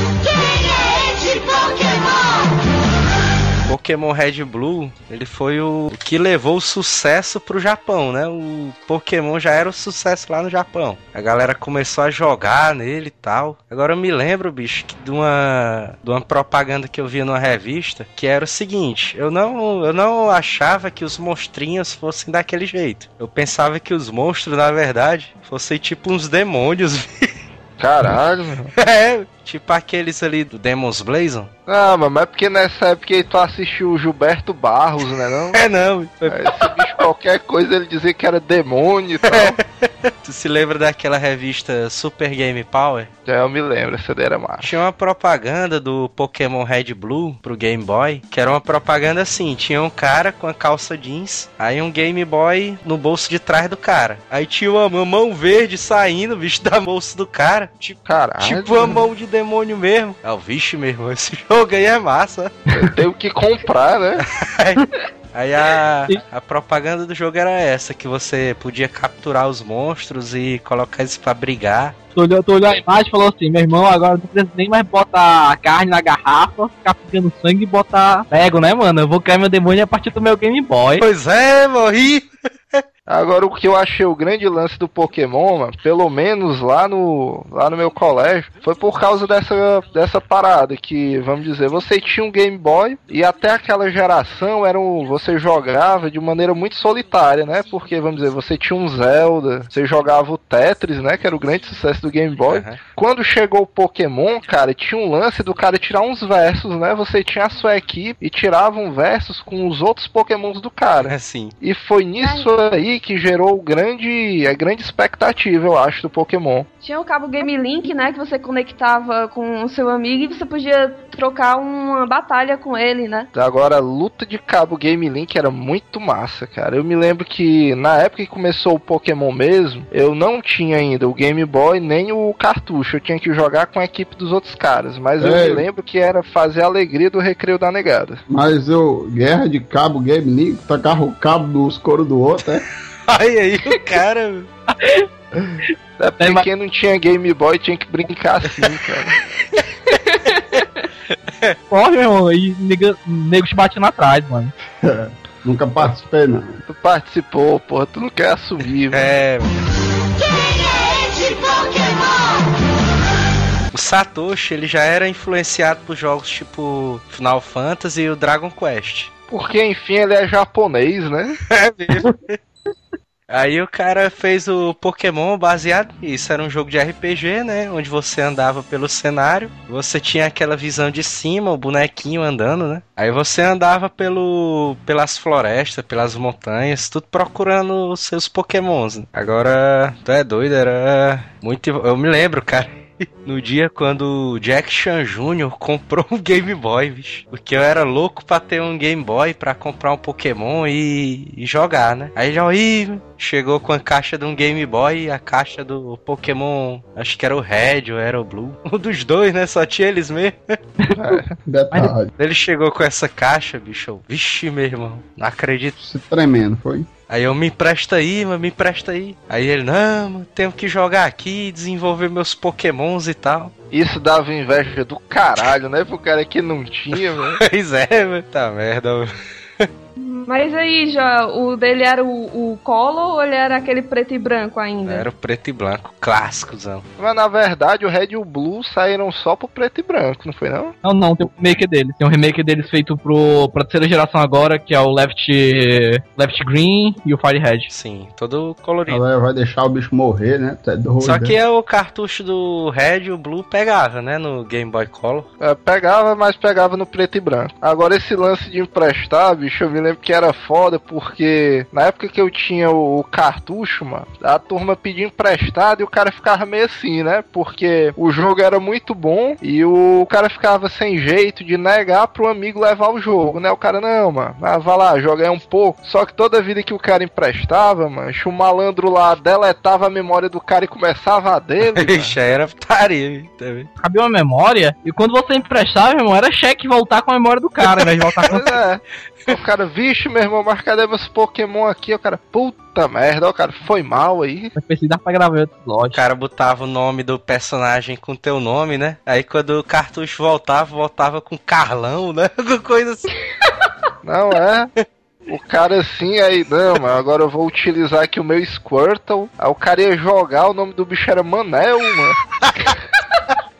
Pokémon Red e Blue, ele foi o que levou o sucesso pro Japão, né? O Pokémon já era o sucesso lá no Japão. A galera começou a jogar nele e tal. Agora eu me lembro, bicho, que de uma, de uma propaganda que eu via numa revista, que era o seguinte, eu não, eu não achava que os monstrinhos fossem daquele jeito. Eu pensava que os monstros, na verdade, fossem tipo uns demônios. Caralho, mano. é, tipo aqueles ali do Demon's Blazon. Ah, mas é porque nessa época aí tu assistiu o Gilberto Barros, né não? É não, foi Esse bicho qualquer coisa ele dizia que era demônio e tal. Tu se lembra daquela revista Super Game Power? Já eu me lembro, essa daí era massa. Tinha uma propaganda do Pokémon Red Blue pro Game Boy, que era uma propaganda assim, tinha um cara com a calça jeans, aí um Game Boy no bolso de trás do cara. Aí tinha uma mão verde saindo, bicho, da bolsa do cara. Tipo, Caralho. tipo uma mão de demônio mesmo. É o vixe, meu irmão, esse jogo aí é massa. Eu tenho que comprar, né? Aí a, a propaganda do jogo era essa, que você podia capturar os monstros e colocar eles pra brigar. Tu olhou, tu olhou a imagem e falou assim, meu irmão, agora não precisa nem mais botar carne na garrafa, ficar pegando sangue e botar Lego, né, mano? Eu vou criar meu demônio a partir do meu Game Boy. Pois é, morri! Agora, o que eu achei o grande lance do Pokémon, mano, pelo menos lá no, lá no meu colégio, foi por causa dessa, dessa parada que, vamos dizer, você tinha um Game Boy e até aquela geração era um, você jogava de maneira muito solitária, né? Porque, vamos dizer, você tinha um Zelda, você jogava o Tetris, né? Que era o grande sucesso do Game Boy. Aham. Quando chegou o Pokémon, cara, tinha um lance do cara tirar uns versos, né? Você tinha a sua equipe e tiravam versos com os outros Pokémons do cara. Assim. E foi nisso aí que gerou grande, a grande expectativa, eu acho, do Pokémon. Tinha o cabo Game Link, né? Que você conectava com o seu amigo e você podia trocar uma batalha com ele, né? Agora, a luta de cabo Game Link era muito massa, cara. Eu me lembro que na época que começou o Pokémon mesmo, eu não tinha ainda o Game Boy nem o cartucho. Eu tinha que jogar com a equipe dos outros caras. Mas eu É. me lembro que era fazer a alegria do recreio da negada. Mas eu, guerra de cabo, game link, tacava o cabo dos coros do outro, é? Aí aí o cara. Porque quem não tinha Game Boy tinha que brincar assim, cara. Corre, meu irmão, e nego, nego te batendo atrás, mano. Nunca participei, não. Tu participou, porra, tu não quer assumir, velho. É. O Satoshi, ele já era influenciado por jogos tipo Final Fantasy e o Dragon Quest. Porque, enfim, ele é japonês, né? É mesmo. Aí o cara fez o Pokémon baseado nisso. Era um jogo de RPG, né? Onde você andava pelo cenário. Você tinha aquela visão de cima, o bonequinho andando, né? Aí você andava pelo, pelas florestas, pelas montanhas, tudo procurando os seus Pokémons. né? Agora, tu é doido, era muito. Eu me lembro, cara. No dia quando o Jack Chan Jr. comprou um Game Boy, bicho. Porque eu era louco pra ter um Game Boy pra comprar um Pokémon e, e jogar, né? Aí já aí chegou com a caixa de um Game Boy e a caixa do Pokémon, acho que era o Red ou era o Blue. Um dos dois, né? Só tinha eles mesmo. Detalhe. Ele chegou com essa caixa, bicho. Vixe, meu irmão, não acredito. Se tremendo, foi? Aí eu, me empresta aí, mas me empresta aí. Aí ele, não, tenho que jogar aqui, desenvolver meus pokémons e tal. Isso dava inveja do caralho, né? Pro cara que não tinha, velho. Pois é, mano. Tá merda, mano. Mas aí, já, o dele era o, o Color ou ele era aquele preto e branco ainda? Era o preto e branco, clássicozão. Mas na verdade o Red e o Blue saíram só pro preto e branco, não foi não? Não, não, tem um remake deles. Tem um remake deles feito pro, pra terceira geração agora, que é o Left, Left Green e o Fire Red. Sim, todo colorido. Ela vai deixar o bicho morrer, né? É doido. Só que né? é o cartucho do Red e o Blue pegava, né? No Game Boy Color. É, pegava, mas pegava no preto e branco. Agora esse lance de emprestar, bicho, eu me lembro que era foda porque na época que eu tinha o, o cartucho, mano, a turma pedia emprestado e o cara ficava meio assim, né? Porque o jogo era muito bom e o cara ficava sem jeito de negar pro amigo levar o jogo, né? O cara, não, mano, ah, vai lá, joga aí um pouco. Só que toda vida que o cara emprestava, mano, o malandro lá deletava a memória do cara e começava a dele. Ixi, aí era putaria, também. Cabia uma memória, e quando você emprestava, meu irmão, era cheque voltar com a memória do cara, ao invés de voltar com Pois é. O cara, vixe, meu irmão, mas cadê meus Pokémon aqui? O cara, puta merda, o cara, foi mal aí. Mas precisar pra gravar outro O episódio. cara botava o nome do personagem com teu nome, né? Aí quando o cartucho voltava, voltava com Carlão, né? Com coisa assim. Não é? O cara assim, aí, não, mano, agora eu vou utilizar aqui o meu Squirtle. Aí o cara ia jogar, o nome do bicho era Manel, mano.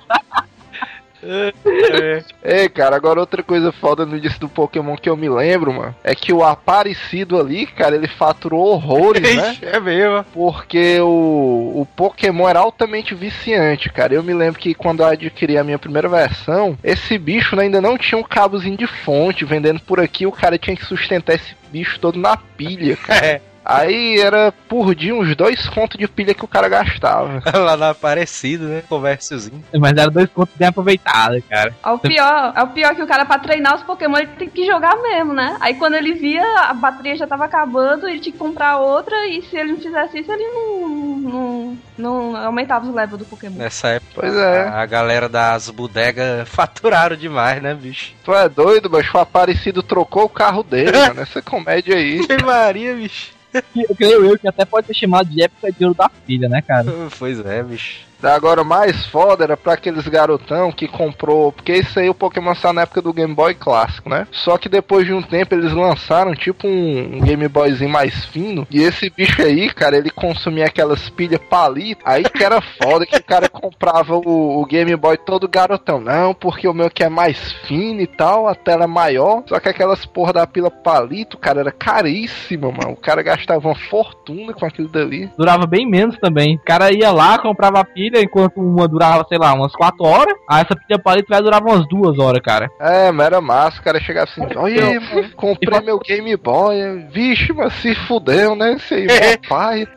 Ei, cara, agora outra coisa foda no início do Pokémon que eu me lembro, mano, é que o Aparecido ali, cara, ele faturou horrores, né? É mesmo. Porque o, o Pokémon era altamente viciante, cara. Eu me lembro que quando eu adquiri a minha primeira versão, esse bicho ainda não tinha um cabozinho de fonte vendendo por aqui. O cara tinha que sustentar esse bicho todo na pilha, cara. É. Aí era por dia uns dois contos de pilha que o cara gastava. Lá no Aparecido, né? Comérciozinho. Mas era dois pontos bem aproveitados, cara. É o pior, é o pior que o cara, pra treinar os Pokémon, ele tem que jogar mesmo, né? Aí quando ele via, a bateria já tava acabando, ele tinha que comprar outra, e se ele não fizesse isso, ele não, não, não aumentava os levels do Pokémon. Nessa época, Pois é. a galera das bodegas faturaram demais, né, bicho? Tu é doido, mas o Aparecido trocou o carro dele, mano. Essa comédia aí. Que Maria, bicho. Eu creio eu que até pode ser chamado de época de ouro da filha, né, cara? Pois é, bicho. Agora, mais foda era pra aqueles garotão que comprou. Porque isso aí o Pokémon saiu na época do Game Boy clássico, né? Só que depois de um tempo eles lançaram tipo um, um Game Boyzinho mais fino. E esse bicho aí, cara, ele consumia aquelas pilhas palito. Aí que era foda que o cara comprava o, o Game Boy todo garotão. Não, porque o meu que é mais fino e tal, a tela é maior. Só que aquelas porra da pila palito, cara, era caríssima, mano. O cara gastava uma fortuna com aquilo dali. Durava bem menos também. O cara ia lá, comprava a pilha, enquanto uma durava, sei lá, umas 4 horas. Aí essa pilha palito vai durar umas 2 horas, cara. É, mas era massa, o cara chegava assim, olha aí, mano, comprei meu Game Boy. Vixe, mas se fudeu, né? Esse aí, meu pai.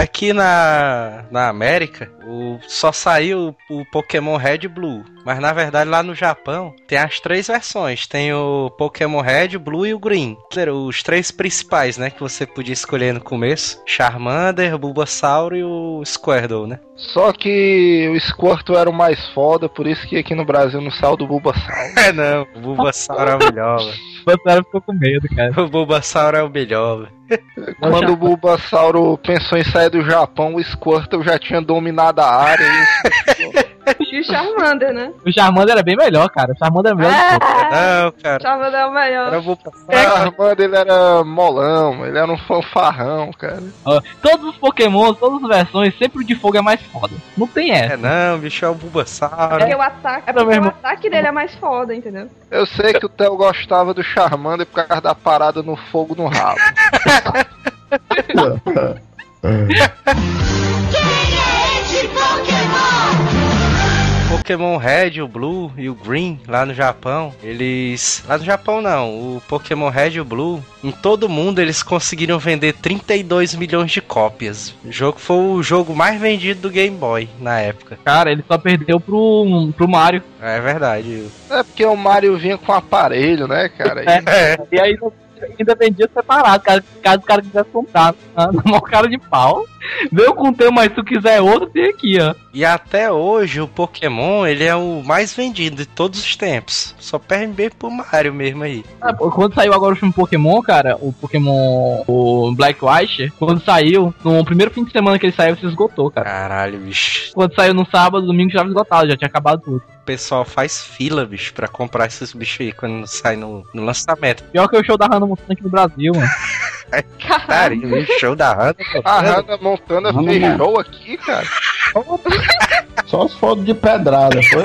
Aqui na, na América, o, só saiu o Pokémon Red e Blue. Mas na verdade lá no Japão tem as três versões. Tem o Pokémon Red, Blue e o Green. Os três principais, né? Que você podia escolher no começo. Charmander, Bulbasaur e o Squirtle, né? Só que o Squirtle era o mais foda, por isso que aqui no Brasil não saiu do Bulbasaur. É não, o Bulbasaur é o melhor, velho. O Bulbasaur ficou com medo, cara. O Bulbasaur é o melhor, velho. Quando o Bulbasauro pensou em sair do Japão, o Squirtle já tinha dominado a área. E o Charmander, né? O Charmander era bem melhor, cara. O Charmander é melhor que todos. Não, cara. Charmander é o melhor. Era o O Bulbasaur. Charmander ele era molão, ele era um fanfarrão, cara. Ó, Todos os Pokémon, todas as versões, sempre o de fogo é mais foda. Não tem essa. É não, bicho, é o Bulbasaur. É porque o ataque, é Era porque o mesmo. ataque dele é mais foda, entendeu? Eu sei que o Theo gostava do Charmander por causa da parada no fogo no rabo. Pokémon Red, o Blue e o Green lá no Japão, eles. Lá no Japão não, o Pokémon Red e o Blue, em todo o mundo eles conseguiram vender 32 milhões de cópias. O jogo foi o jogo mais vendido do Game Boy na época. Cara, ele só perdeu pro, pro Mario. É verdade. É porque o Mario vinha com aparelho, né, cara? E- É. E aí ainda vendia separado, cara, caso o cara quisesse comprar na na maior cara de pau. Veio com o teu, mas se tu quiser outro, tem aqui, ó. E até hoje o Pokémon ele é o mais vendido de todos os tempos. Só perde bem pro Mario mesmo aí. Ah, Quando saiu agora o filme Pokémon, cara, o Pokémon o Black White, quando saiu, no primeiro fim de semana que ele saiu, se esgotou, cara. Caralho, bicho. Quando saiu no sábado, domingo já esgotado, já tinha acabado tudo. O pessoal faz fila, bicho, pra comprar esses bichos aí quando sai no, no lançamento. Pior que o show da Hannah Montana aqui no Brasil, mano. Cara, o show da Hannah. A Hannah Montana Hannah fechou aqui, cara. Só as fotos de pedrada, foi?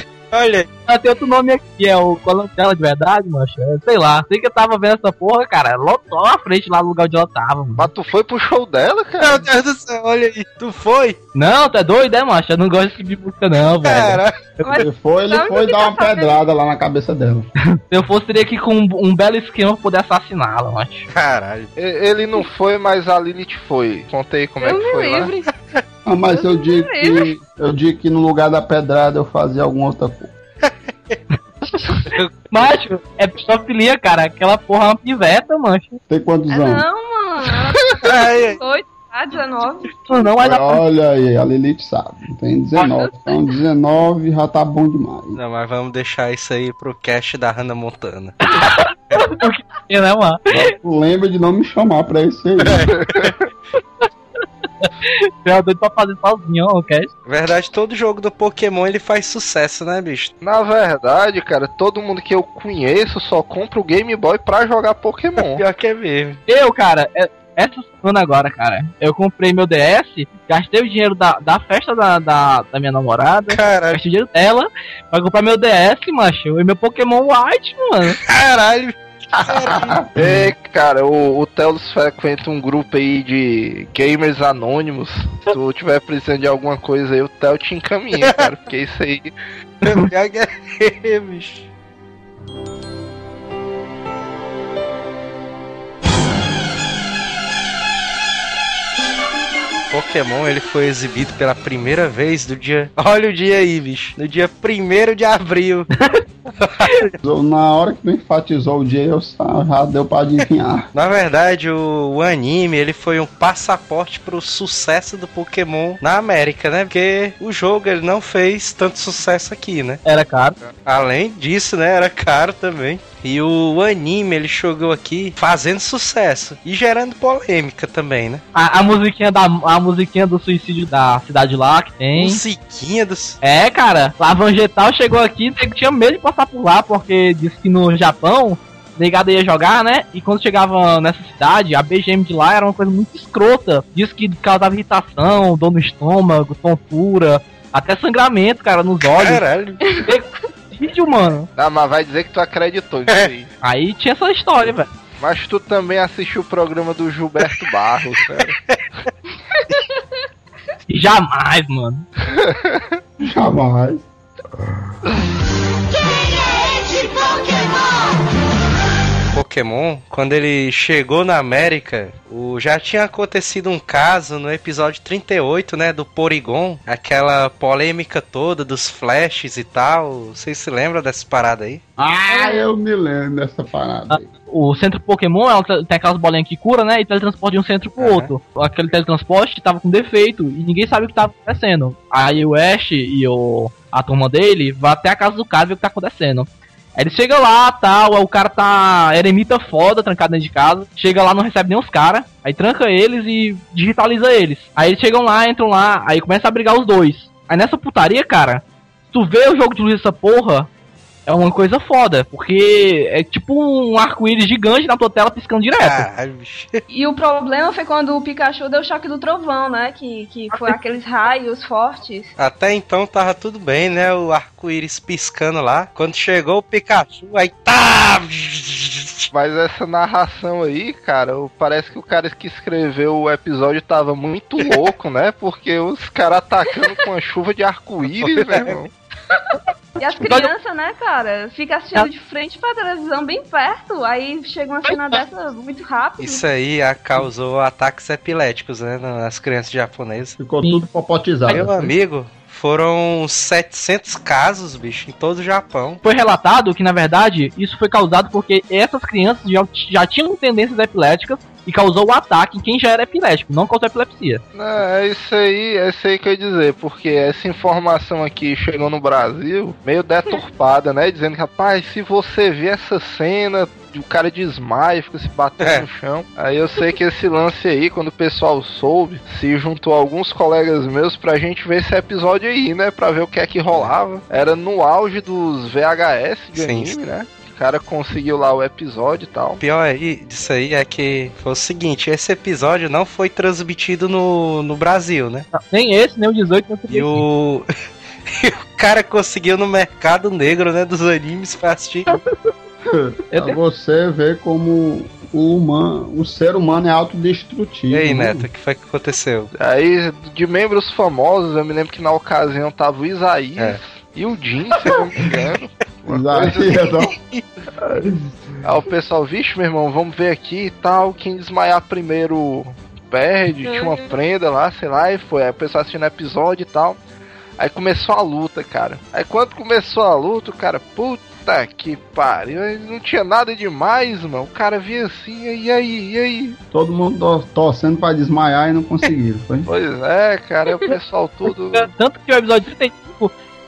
Olha. Ah, tem outro nome aqui, é o é dela de verdade, mano? Sei lá. Sei que eu tava vendo essa porra, cara. Lotou na frente lá no lugar onde ela tava, mano. Mas tu foi pro show dela, Meu cara? Deus do céu, olha aí. Tu foi? Não, tá doido, é, macho? Eu não gosto tipo de música, não, velho. Cara, Mas Ele foi, ele foi que dar tá uma fazendo? pedrada lá na cabeça dela. Se eu fosse, teria que com um, um belo esquema pra poder assassiná-la, macho. caralho. Ele não foi, mas a Lilith foi. Contei como é Eu que me foi lá. Ah, mas eu digo que eu digo que no lugar da pedrada eu fazia alguma outra coisa. Macho, é pistofilia, cara. Aquela porra é uma piveta, macho. Tem quantos Ah, anos? não, mano. Ai, ai. 8, ah, 19. Não, não, mas pra... Olha aí, a Lilith sabe. Tem 19. Então 19 já tá bom demais. Não, mas vamos deixar isso aí pro cast da Hannah Montana. né, mano? Lembra de não me chamar pra isso aí. É doido pra fazer sozinho, ó, ok? Na verdade, todo jogo do Pokémon ele faz sucesso, né, bicho? Na verdade, cara, todo mundo que eu conheço só compra o Game Boy pra jogar Pokémon. Pior que é mesmo. Eu, cara, é- essa semana agora, cara, eu comprei meu DS, gastei o dinheiro da, da festa da, da, da minha namorada, Caralho, gastei o dinheiro dela pra comprar meu DS, macho, e meu Pokémon White, mano. caralho. Ei, cara, o, o Telos frequenta um grupo aí de gamers anônimos. Se tu tiver precisando de alguma coisa aí, o Theo te encaminha, cara. Porque isso aí. É, bicho. Pokémon ele foi exibido pela primeira vez do dia. Olha o dia aí, bicho. No dia 1 de abril. Na hora que tu enfatizou o dia, eu já deu pra adivinhar. Na verdade, o, o anime ele foi um passaporte pro sucesso do Pokémon na América, né? Porque o jogo ele não fez tanto sucesso aqui, né? Era caro. Além disso, né? Era caro também. E o anime, ele chegou aqui fazendo sucesso e gerando polêmica também, né? A, a musiquinha da a musiquinha do suicídio da cidade lá que tem. Musiquinha do... É, cara, Lavangetal chegou aqui, tinha medo de passar por lá, porque disse que no Japão, negado ia jogar, né? E quando chegava nessa cidade, a BGM de lá era uma coisa muito escrota. Diz que causava irritação, dor no estômago, tontura, até sangramento, cara, nos olhos. Caralho. Vídeo, mano. Ah, mas vai dizer que tu acreditou nisso aí. Aí tinha essa história, velho. Mas tu também assistiu o programa do Gilberto Barros, sério. Jamais, mano. Jamais. Pokémon, quando ele chegou na América, o, já tinha acontecido um caso no episódio 38, né, do Porygon, aquela polêmica toda dos flashes e tal. Vocês se lembram dessa parada aí? Ah, eu me lembro dessa parada. aí. O centro Pokémon ela te- tem aquelas bolinhas que cura, né? E teletransporta de um centro pro Aham. outro. Aquele teletransporte tava com defeito e ninguém sabe o que tava acontecendo. Aí o Ash e o, a turma dele vai até a casa do cara ver o que tá acontecendo. Aí ele chega lá, tal, aí o cara tá eremita foda, trancado dentro de casa. Chega lá, não recebe nem os caras. Aí tranca eles e digitaliza eles. Aí eles chegam lá, entram lá, aí começa a brigar os dois. Aí nessa putaria, cara, tu vê o jogo de luz dessa porra, é uma coisa foda, porque é tipo um arco-íris gigante na tua tela piscando direto. Bicho. E o problema foi quando o Pikachu deu o choque do trovão, né? Que, que foi aqueles raios fortes. Até então tava tudo bem, né? O arco-íris piscando lá. Quando chegou o Pikachu, aí tá! Mas essa narração aí, cara, parece que o cara que escreveu o episódio tava muito louco, né? Porque os caras atacando com a chuva de arco-íris, meu irmão. E as crianças, né, cara, fica assistindo de frente pra televisão bem perto, aí chega uma cena dessa muito rápido. Isso aí causou ataques epiléticos, né? Nas crianças japonesas. Ficou tudo popotizado. Meu amigo, foram 700 casos, bicho, em todo o Japão. Foi relatado que, na verdade, isso foi causado porque essas crianças já, já tinham tendências epiléticas e causou o ataque em quem já era epilético, não causou epilepsia. É isso aí, é isso aí que eu ia dizer, porque essa informação aqui chegou no Brasil meio deturpada, né? Dizendo que, rapaz, se você vê essa cena, o cara desmaia, fica se batendo É. no chão. Aí eu sei que esse lance aí, quando o pessoal soube, se juntou alguns colegas meus pra gente ver esse episódio aí, né? Pra ver o que é que rolava. Era no auge dos VHS de Sim, anime, sim. né? O cara conseguiu lá o episódio e tal. O pior aí disso aí é que foi o seguinte, esse episódio não foi transmitido no, no Brasil, né? Nem esse, nem o 18, nem o E 35. o. e o cara conseguiu no mercado negro, né, dos animes pra assistir. Pra você ver como o, humano, o ser humano é autodestrutivo. E aí, né? Neto, o que foi que aconteceu? Aí, de membros famosos, eu me lembro que na ocasião tava o Isaías É. e o Jim, se eu não me engano. Isaías, ó. Aí o pessoal, vixe, meu irmão, vamos ver aqui e tal. Quem desmaiar primeiro perde, tinha uma prenda lá, sei lá, e foi. Aí o pessoal assistindo o episódio e tal. Aí começou a luta, cara. Aí quando começou a luta, o cara, puta que pariu, aí não tinha nada demais, mano. O cara via assim, e aí, e aí? Todo mundo to- torcendo pra desmaiar e não conseguiram, foi? Pois é, cara, o pessoal tudo. Tanto que o episódio 35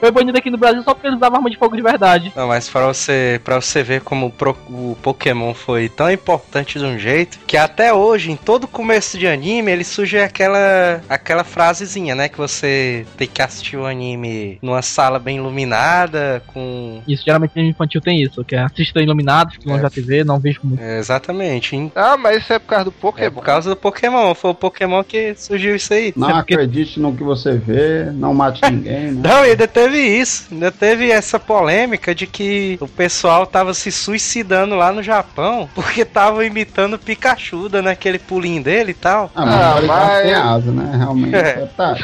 foi banido aqui no Brasil só porque eles usavam arma de fogo de verdade. Não, mas pra você, pra você ver como o, pro- o Pokémon foi tão importante de um jeito que até hoje, em todo começo de anime, ele surge aquela, aquela frasezinha, né? Que você tem que assistir o anime numa sala bem iluminada, com. Isso, geralmente no infantil tem isso, que é assista iluminado, fica longe É. da TV, não vejo muito. É, exatamente. hein? Ah, mas isso é por causa do É Pokémon. por causa do Pokémon. Foi o Pokémon que surgiu isso aí. Não É porque- acredite no que você vê, não mate ninguém, né? Não, e ainda teve isso. Ainda teve essa polêmica de que o pessoal tava se suicidando lá no Japão porque tava imitando Pikachu, dando aquele pulinho dele e tal. Ah, mas Ah, tá mas- sem asa, né? Realmente. É. Tá.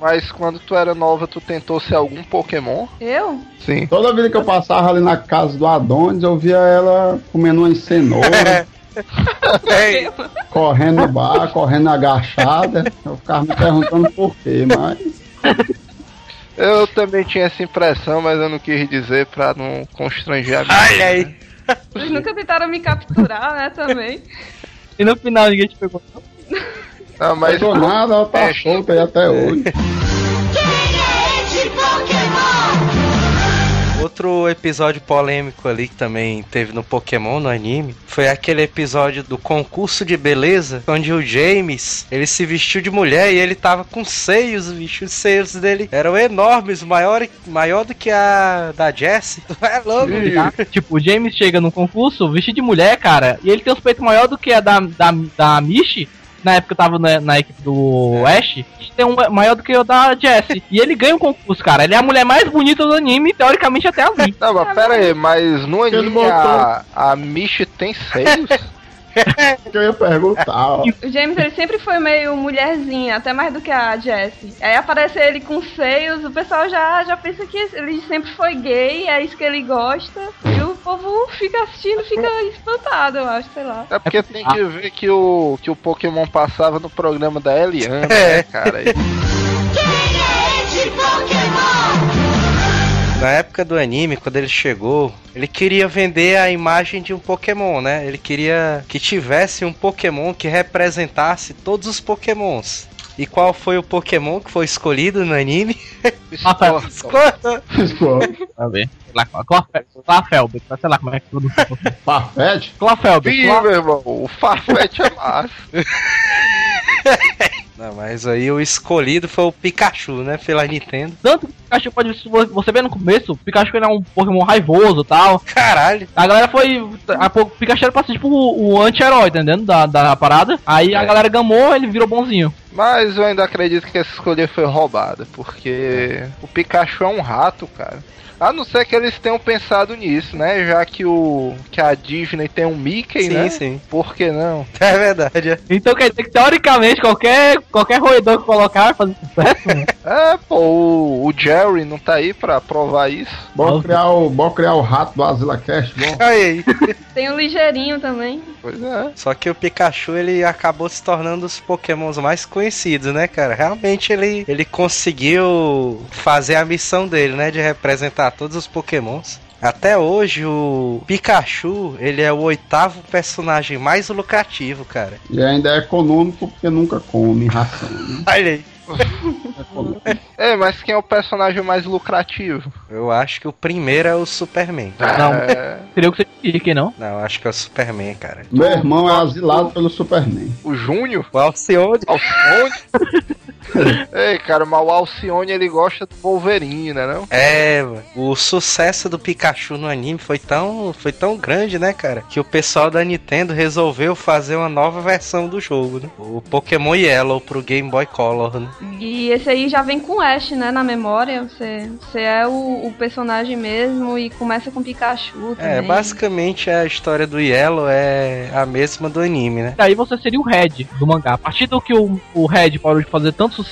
Mas quando tu era nova, tu tentou ser algum Pokémon? Eu? Sim. Toda vida que eu passava ali na casa do Adonis, eu via ela comendo uma cenoura, É, correndo no bar, correndo agachada. Eu ficava me perguntando por quê, mas. Eu também tinha essa impressão, mas eu não quis dizer pra não constranger a minha. Olha aí. Vocês nunca tentaram me capturar, né, também? E no final ninguém te pegou. Não, Mas mas do nada ela tá É. solta aí até hoje. Outro episódio polêmico ali que também teve no Pokémon, no anime, foi aquele episódio do concurso de beleza, onde o James, ele se vestiu de mulher e ele tava com seios, bicho, os seios dele eram enormes, maior, maior do que a da Jessie. É louco. Tipo, o James chega num concurso vestido de mulher, cara, e ele tem os peitos maior do que a da, da, da Mishi. Na época eu tava na, na equipe do Ash, tem um maior do que o da Jessie. E ele ganha um concurso, cara. Ele é a mulher mais bonita do anime, teoricamente até ali. Não, mas pera aí, mas no anime a, a Michi tem seios? que eu ia perguntar, ó. O James ele sempre foi meio mulherzinha, até mais do que a Jessie. Aí aparece ele com seios, o pessoal já, já pensa que ele sempre foi gay, é isso que ele gosta. E o povo fica assistindo, fica espantado, eu acho, sei lá. É porque tem que ver que o, que o Pokémon passava no programa da Eliana, né, cara? E- Na época do anime, quando ele chegou, ele queria vender a imagem de um Pokémon, né? Ele queria que tivesse um Pokémon que representasse todos os Pokémons. E qual foi o Pokémon que foi escolhido no anime? Squirtle. Pra ver. Sei lá, como é que pronuncia. Farfetch? Clafelbe. Ih, meu irmão, o Farfetch é massa. Não, mas aí o escolhido foi o Pikachu, né? Pela Nintendo. Tanto que o Pikachu pode. se Você vê no começo, o Pikachu ele é um Pokémon raivoso e tal. Caralho. A galera foi. A, pouco- o Pikachu era pra ser tipo o, o anti-herói, entendendo? Da, da parada. Aí a galera gamou, ele virou bonzinho. Mas eu ainda acredito que essa escolha foi roubada, porque o Pikachu é um rato, cara. A não ser que eles tenham pensado nisso, né? Já que o que a Disney tem um Mickey, Sim, né? sim. Por que não? É verdade. é. Então quer dizer que teoricamente qualquer, qualquer roedor que colocar vai fazer sucesso, né? É, pô, o, o Jerry não tá aí pra provar isso. Bora criar o, bora criar o rato do Azila Cast, bom. Aí. Tem o ligeirinho também. Pois é. Só que o Pikachu ele acabou se tornando os Pokémons mais conhecidos, né, cara? Realmente ele, ele conseguiu fazer a missão dele, né, de representar todos os Pokémons. Até hoje o Pikachu, ele é o oitavo personagem mais lucrativo, cara. E ainda é econômico porque nunca come ração. Né? Olha aí. É, mas quem é o personagem mais lucrativo? Eu acho que o primeiro é o Superman. Não. É, Seria o que você disse, não? Não, eu acho que é o Superman, cara. Meu irmão é asilado pelo Superman. o Júnior? O Alcione. Alcione? Ei, cara, mas o Alcione ele gosta do Wolverine, né não? É, o sucesso do Pikachu no anime foi tão, foi tão grande, né, cara? Que o pessoal da Nintendo resolveu fazer uma nova versão do jogo, né? O Pokémon Yellow pro Game Boy Color, né? E esse aí já vem com Ash, né, na memória. Você, você é o, o personagem mesmo e começa com Pikachu também. É, basicamente a história do Yellow é a mesma do anime, né? Aí você seria o Red do mangá. A partir do que o, o Red parou de fazer tanto sucesso,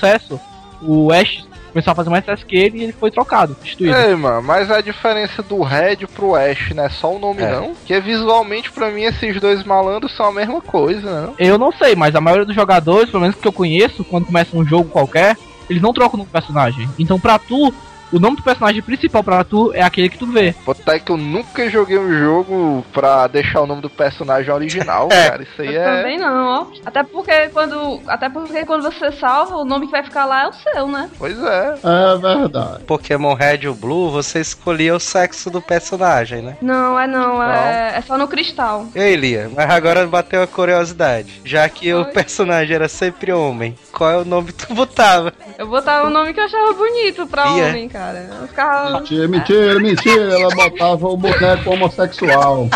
o Ash começou a fazer mais sucesso que ele e ele foi trocado, substituído. Ei, mano, mas a diferença do Red pro Ash não é só o nome, É. não? Porque visualmente, pra mim, esses dois malandros são a mesma coisa, né? não? Eu não sei, mas a maioria dos jogadores, pelo menos que eu conheço, quando começa um jogo qualquer, eles não trocam o nome do personagem. Então pra tu, o nome do personagem principal pra tu é aquele que tu vê. Botar aí que eu nunca joguei um jogo pra deixar o nome do personagem original, cara. Isso aí Eu é. também não, ó. Até porque quando. Até porque quando você salva, o nome que vai ficar lá é o seu, né? Pois é. É verdade. Pokémon Red ou Blue, você escolhia o sexo do personagem, né? Não, é não, é, é só no cristal. Ei, Lia, mas agora bateu a curiosidade. Já que o Oi. personagem era sempre homem, qual é o nome que tu botava? Eu botava o nome que eu achava bonito pra Ia. homem, cara. Eu ficava. Mentira, mentira, mentira. Ela botava o boneco homossexual.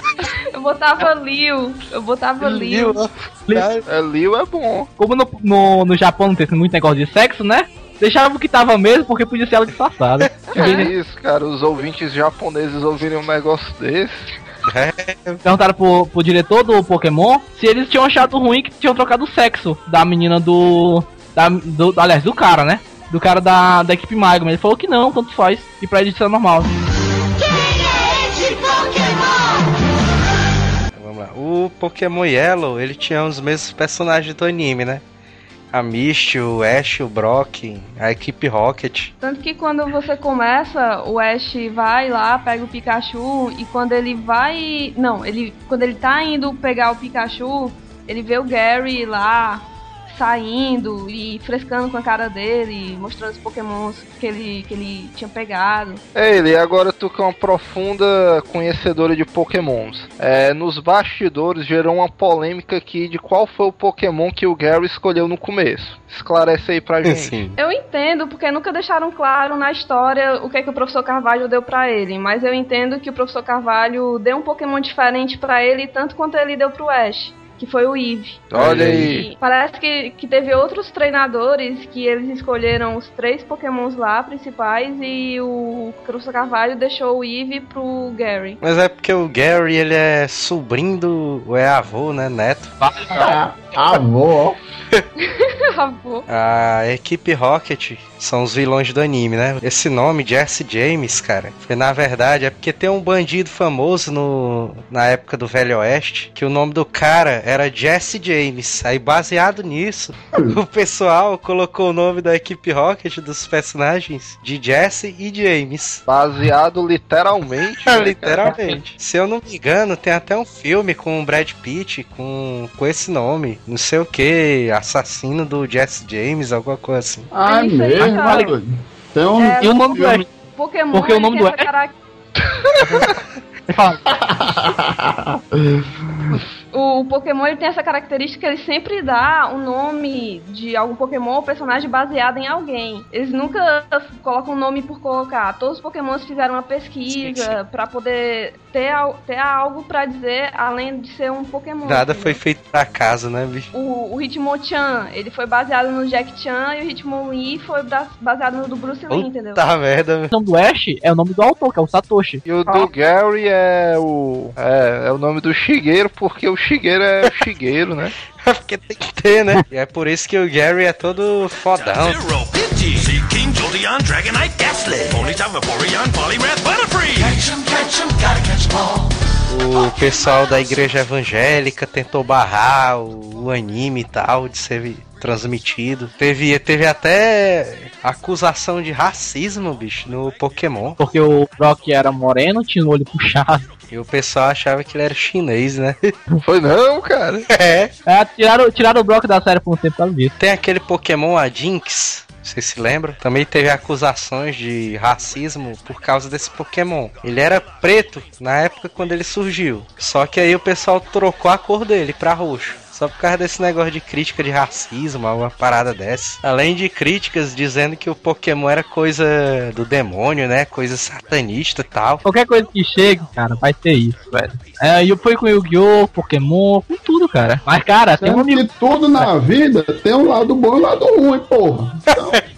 Eu botava Liu. Eu botava Liu. É, Liu é bom. Como no, no, no Japão não tem muito negócio de sexo, né? Deixava o que tava mesmo porque podia ser ela disfarçada. Que isso, cara. Os ouvintes japoneses ouvirem um negócio desse. Perguntaram pro, pro diretor do Pokémon se eles tinham achado ruim que tinham trocado o sexo da menina do. Da, do aliás, do cara, né? Do cara da, da equipe Magma. Ele falou que não, tanto faz. E pra isso é normal. Vamos lá. O Pokémon Yellow, ele tinha os mesmos personagens do anime, né? A Misty, o Ash, o Brock, a equipe Rocket. Tanto que quando você começa, o Ash vai lá, pega o Pikachu e quando ele vai. Não, ele. Quando ele tá indo pegar o Pikachu, ele vê o Gary lá saindo e frescando com a cara dele, mostrando os pokémons que ele, que ele tinha pegado. É ele, agora tu que é uma profunda conhecedora de pokémons. É, nos bastidores gerou uma polêmica aqui de qual foi o pokémon que o Gary escolheu no começo. Esclarece aí pra gente. Sim. Eu entendo, porque nunca deixaram claro na história o que é que o professor Carvalho deu pra ele, mas eu entendo que o professor Carvalho deu um Pokémon diferente pra ele, tanto quanto ele deu pro Ash. Que foi o Eve. Olha aí. E parece que, que teve outros treinadores que eles escolheram os três Pokémons lá principais e o professor Carvalho deixou o Eve pro Gary. Mas é porque o Gary, ele é sobrinho do... ou é avô, né? Neto. Ah, avô, ó. Avô. A equipe Rocket são os vilões do anime, né? Esse nome, Jesse James, cara, foi na verdade é porque tem um bandido famoso no, na época do Velho Oeste que o nome do cara era Jesse James. Aí, baseado nisso, o pessoal colocou o nome da equipe Rocket dos personagens de Jesse e James. Baseado literalmente. né, Literalmente. Se eu não me engano, tem até um filme com o Brad Pitt com, com esse nome. Não sei o que, assassino do Jesse James, alguma coisa assim. Ai, isso aí, mesmo, Tem um É, E o nome do Ash? Pokémon Porque o nome do Ash- carac- O, Pokémon ele tem essa característica que ele sempre dá o nome de algum Pokémon ou personagem baseado em alguém. Eles nunca colocam o nome por colocar. Todos os Pokémons fizeram uma pesquisa pra poder ter, ter algo pra dizer além de ser um Pokémon. Nada entendeu? foi feito pra casa, né, bicho? O, o Hitmonchan, ele foi baseado no Jack Chan e o Hitmonlee foi baseado no do Bruce Lee, entendeu? Puta merda. o nome do Ash é o nome do autor, que é o Satoshi. E o do Gary é o. É, é o nome do Shigeru, porque o Shigeru é o Shigeru, né? Porque tem que ter, né? E é por isso que o Gary é todo fodão. O pessoal da igreja evangélica tentou barrar o, o anime e tal de ser transmitido. Teve, teve até acusação de racismo, bicho, no Pokémon. Porque o Brock era moreno, tinha o olho puxado. E o pessoal achava que ele era chinês, né? Foi não, cara. É. É, tiraram, tiraram o Brock da série por um tempo por disso. Tem aquele Pokémon, a Jinx. Vocês se lembram? Também teve acusações de racismo por causa desse Pokémon. Ele era preto na época quando ele surgiu. Só que aí o pessoal trocou a cor dele pra roxo. Só por causa desse negócio de crítica de racismo, alguma parada dessa. Além de críticas dizendo que o Pokémon era coisa do demônio, né? Coisa satanista e tal. Qualquer coisa que chegue, cara, vai ter isso, velho. É, e eu fui com Yu-Gi-Oh!, Pokémon, com tudo, cara. Mas, cara, tem um que tudo na vida tem um lado bom e um lado ruim, porra. Então,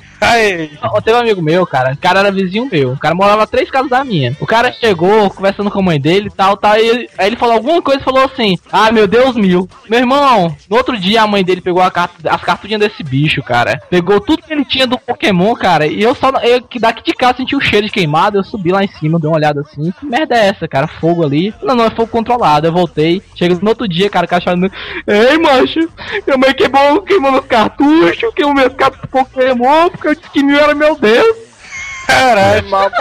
Ó, Teve um amigo meu, cara. O cara era vizinho meu. O cara morava três casas da minha. O cara chegou conversando com a mãe dele e tal, tal. E ele- aí ele falou alguma coisa e falou assim: Ah, meu Deus mil. Meu irmão, no outro dia a mãe dele pegou a carta, as cartinhas desse bicho, cara. Pegou tudo que ele tinha do Pokémon, cara. E eu só. Eu, daqui de casa senti o cheiro de queimado. Eu subi lá em cima, dei uma olhada assim. Que merda é essa, cara? Fogo ali. Não, não, é fogo controlado. Eu voltei. Chega no outro dia, cara, o cara chamando. Ei, macho, minha mãe queimou, queimou meus cartuchos, queimou meus cartuchos Pokémon, porque eu que mil era meu Deus. Caralho, mas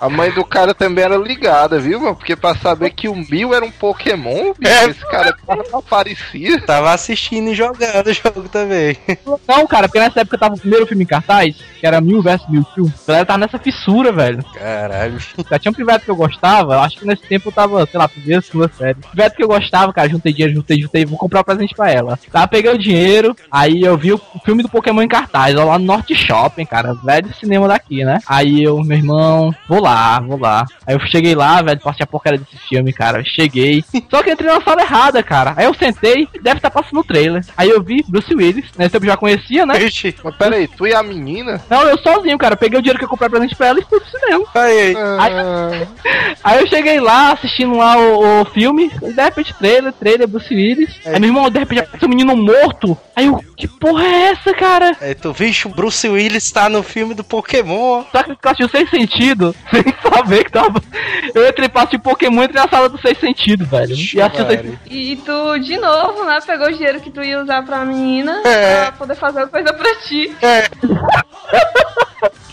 a mãe, do cara também era ligada, viu, mano? Porque pra saber que o Mil era um Pokémon, bicho, É. esse cara não aparecia. tava assistindo e jogando o jogo também. Não, cara, porque nessa época tava o primeiro filme em cartaz, que era Mil vs Mewtwo. A galera tava nessa fissura, velho. Caralho. Já tinha um pivete que eu gostava, eu acho que nesse tempo eu tava, sei lá, primeira, segunda série. Pivete que eu gostava, cara, juntei dinheiro, juntei, juntei, vou comprar um presente pra ela. Tá, peguei o dinheiro, aí eu vi o filme do Pokémon em cartaz, ó, lá no Norte Shopping, cara, velho cinema daqui, né? Aí eu, meu irmão, vou lá, vou lá. Aí eu cheguei lá, velho, passei a porcaria desse filme, cara, cheguei. Só que entrei na sala errada, cara. Aí eu sentei, deve estar passando o trailer. Aí eu vi Bruce Willis, tempo eu já conhecia, né? Ixi, Mas peraí, tu e a menina? Não, eu sozinho, cara. Eu peguei o dinheiro que eu comprei presente pra ela e fui pro cinema. aí, Ah, Aí eu cheguei lá, assistindo lá o, o filme, e de repente trailer, trailer, Bruce Willis. Aí meu irmão, de repente, aparece um menino morto. Aí eu, que porra é essa, cara? aí tu, vixe, o Bruce Willis tá no filme do Pokémon. Só que eu assisti sem sentido, sem saber que tava. Eu entrei pra assistir Pokémon e entrei na sala do sem sentido, velho. E assisti. E tu, de novo, né, pegou o dinheiro que tu ia usar pra menina É. pra poder fazer coisa pra ti.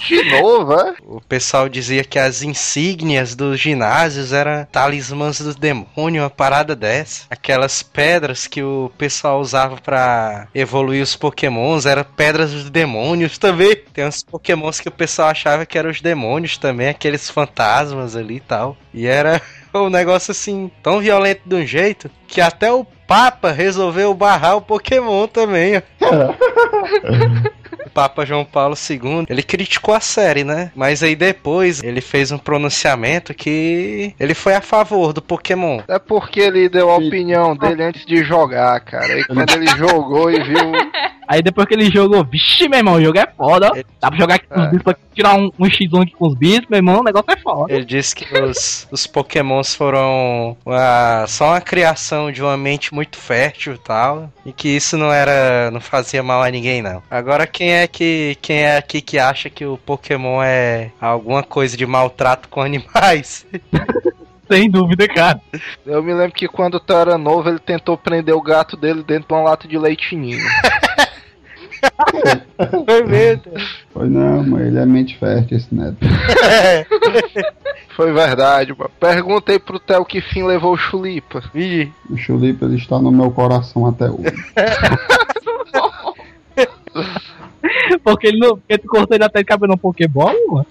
De novo, é? O pessoal dizia que as insígnias dos ginásios eram talismãs do demônio, uma parada dessa. Aquelas pedras que o pessoal usava pra evoluir os pokémons eram pedras dos demônios também. Tem uns pokémons que o pessoal achava que eram os demônios também, aqueles fantasmas ali e tal. E era um negócio assim, tão violento de um jeito, que até o Papa resolveu barrar o Pokémon também, ó. Papa João Paulo II, ele criticou a série, né? Mas aí depois ele fez um pronunciamento que ele foi a favor do Pokémon. É porque ele deu a opinião dele antes de jogar, cara. E quando ele jogou e viu. Aí depois que ele jogou, vixe, meu irmão, o jogo é foda, ó. Dá pra jogar aqui com os É. bichos, pra tirar um, um X1 aqui com os bichos, meu irmão, o negócio é foda. Ele disse que os, os pokémons foram uma- só uma criação de uma mente muito fértil e tal. E que isso não era. não fazia mal a ninguém, não. Agora quem é que. quem é aqui que acha que o Pokémon é alguma coisa de maltrato com animais? Sem dúvida, cara. Eu me lembro que quando o Theo era novo, ele tentou prender o gato dele dentro de uma lata de leite ninho. Foi mesmo. Foi não, mas ele é mente fértil esse neto. Foi verdade, mano. Perguntei pro Theo que fim levou o Chulipa. Ih, O Chulipa ele está no meu coração até hoje. Porque ele não. Porque tu cortou ele até de cabelo no Pokébola, mano.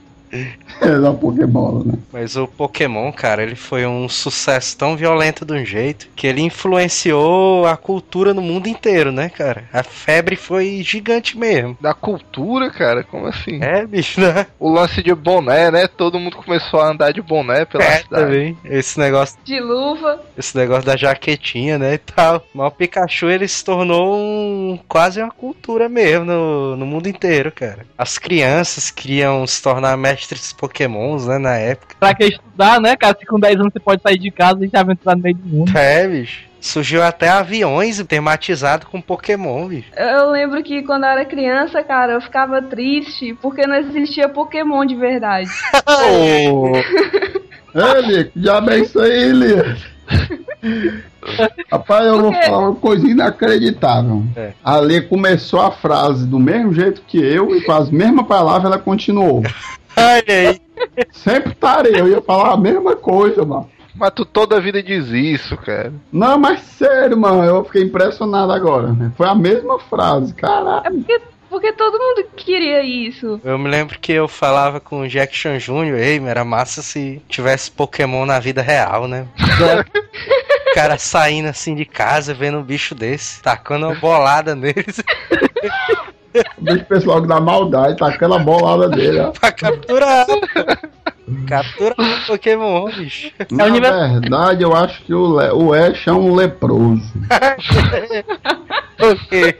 É da Pokébola, né? Mas o Pokémon, cara, ele foi um sucesso tão violento de um jeito que ele influenciou a cultura no mundo inteiro, né, cara? A febre foi gigante mesmo. Da cultura, cara? Como assim? É, bicho, né? O lance de boné, né? Todo mundo começou a andar de boné pela É, cidade. também. Esse negócio, De luva. esse negócio da jaquetinha, né, e tal. Mas o Pikachu, ele se tornou um, quase uma cultura mesmo no, no mundo inteiro, cara. As crianças queriam se tornar mestres pokémons, né, na época. Pra que estudar, né, cara? Se com 10 anos você pode sair de casa e se aventurar no meio do mundo. É, bicho. Surgiu até aviões tematizados com Pokémon, bicho. Eu lembro que quando eu era criança, cara, eu ficava triste porque não existia Pokémon de verdade. Ele, que diabo é isso aí, Elias? Rapaz, eu vou falar uma coisa inacreditável. É. A Lê começou a frase do mesmo jeito que eu e com as mesmas palavras ela continuou. Olha aí. Sempre estarei, eu ia falar a mesma coisa, mano. Mas tu toda a vida diz isso, cara. Não, mas sério, mano, eu fiquei impressionado agora. né? Foi a mesma frase, É caralho. porque, porque todo mundo queria isso. Eu me lembro que eu falava com o Jackson Jr., ei, era massa se tivesse Pokémon na vida real, né? O cara saindo assim de casa, vendo um bicho desse, tacando uma bolada neles O pessoal que dá maldade, tá aquela bolada dele, ó. pra capturar. Capturar o Pokémon, bicho. Na verdade, eu acho que o, Le- o Ash é um leproso. Por quê?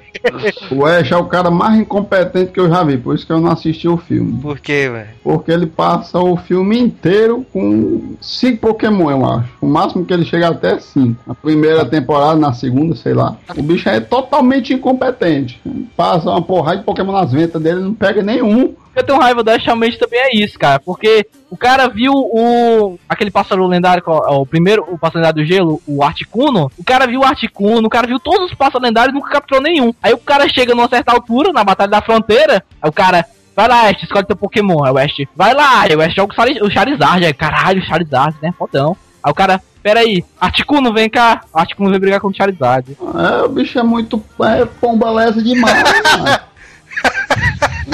O Ash é o cara mais incompetente que eu já vi, por isso que eu não assisti o filme. Por quê, velho? Porque ele passa o filme inteiro com cinco Pokémon, eu acho. O máximo que ele chega até é cinco. Na primeira temporada, na segunda, sei lá. O bicho é totalmente incompetente. Passa uma porrada de Pokémon nas ventas dele, não pega nenhum. Eu tenho raiva do Ash realmente também é isso, cara. Porque o cara viu o. aquele pássaro lendário, o primeiro, o pássaro lendário do gelo, o Articuno. O cara viu o Articuno, o cara viu todos os pássaros lendários e nunca capturou nenhum. Aí o cara chega numa certa altura, na Batalha da Fronteira, aí o cara. Vai lá, Ash, escolhe teu Pokémon. Aí o Ash, vai lá, aí o Ash joga o Chari- o Charizard. Aí, caralho, o Charizard, né? Fodão. Aí o cara, pera aí, Articuno, vem cá. Articuno vem brigar com o Charizard. É, o bicho é muito é, pombaleza demais, mano.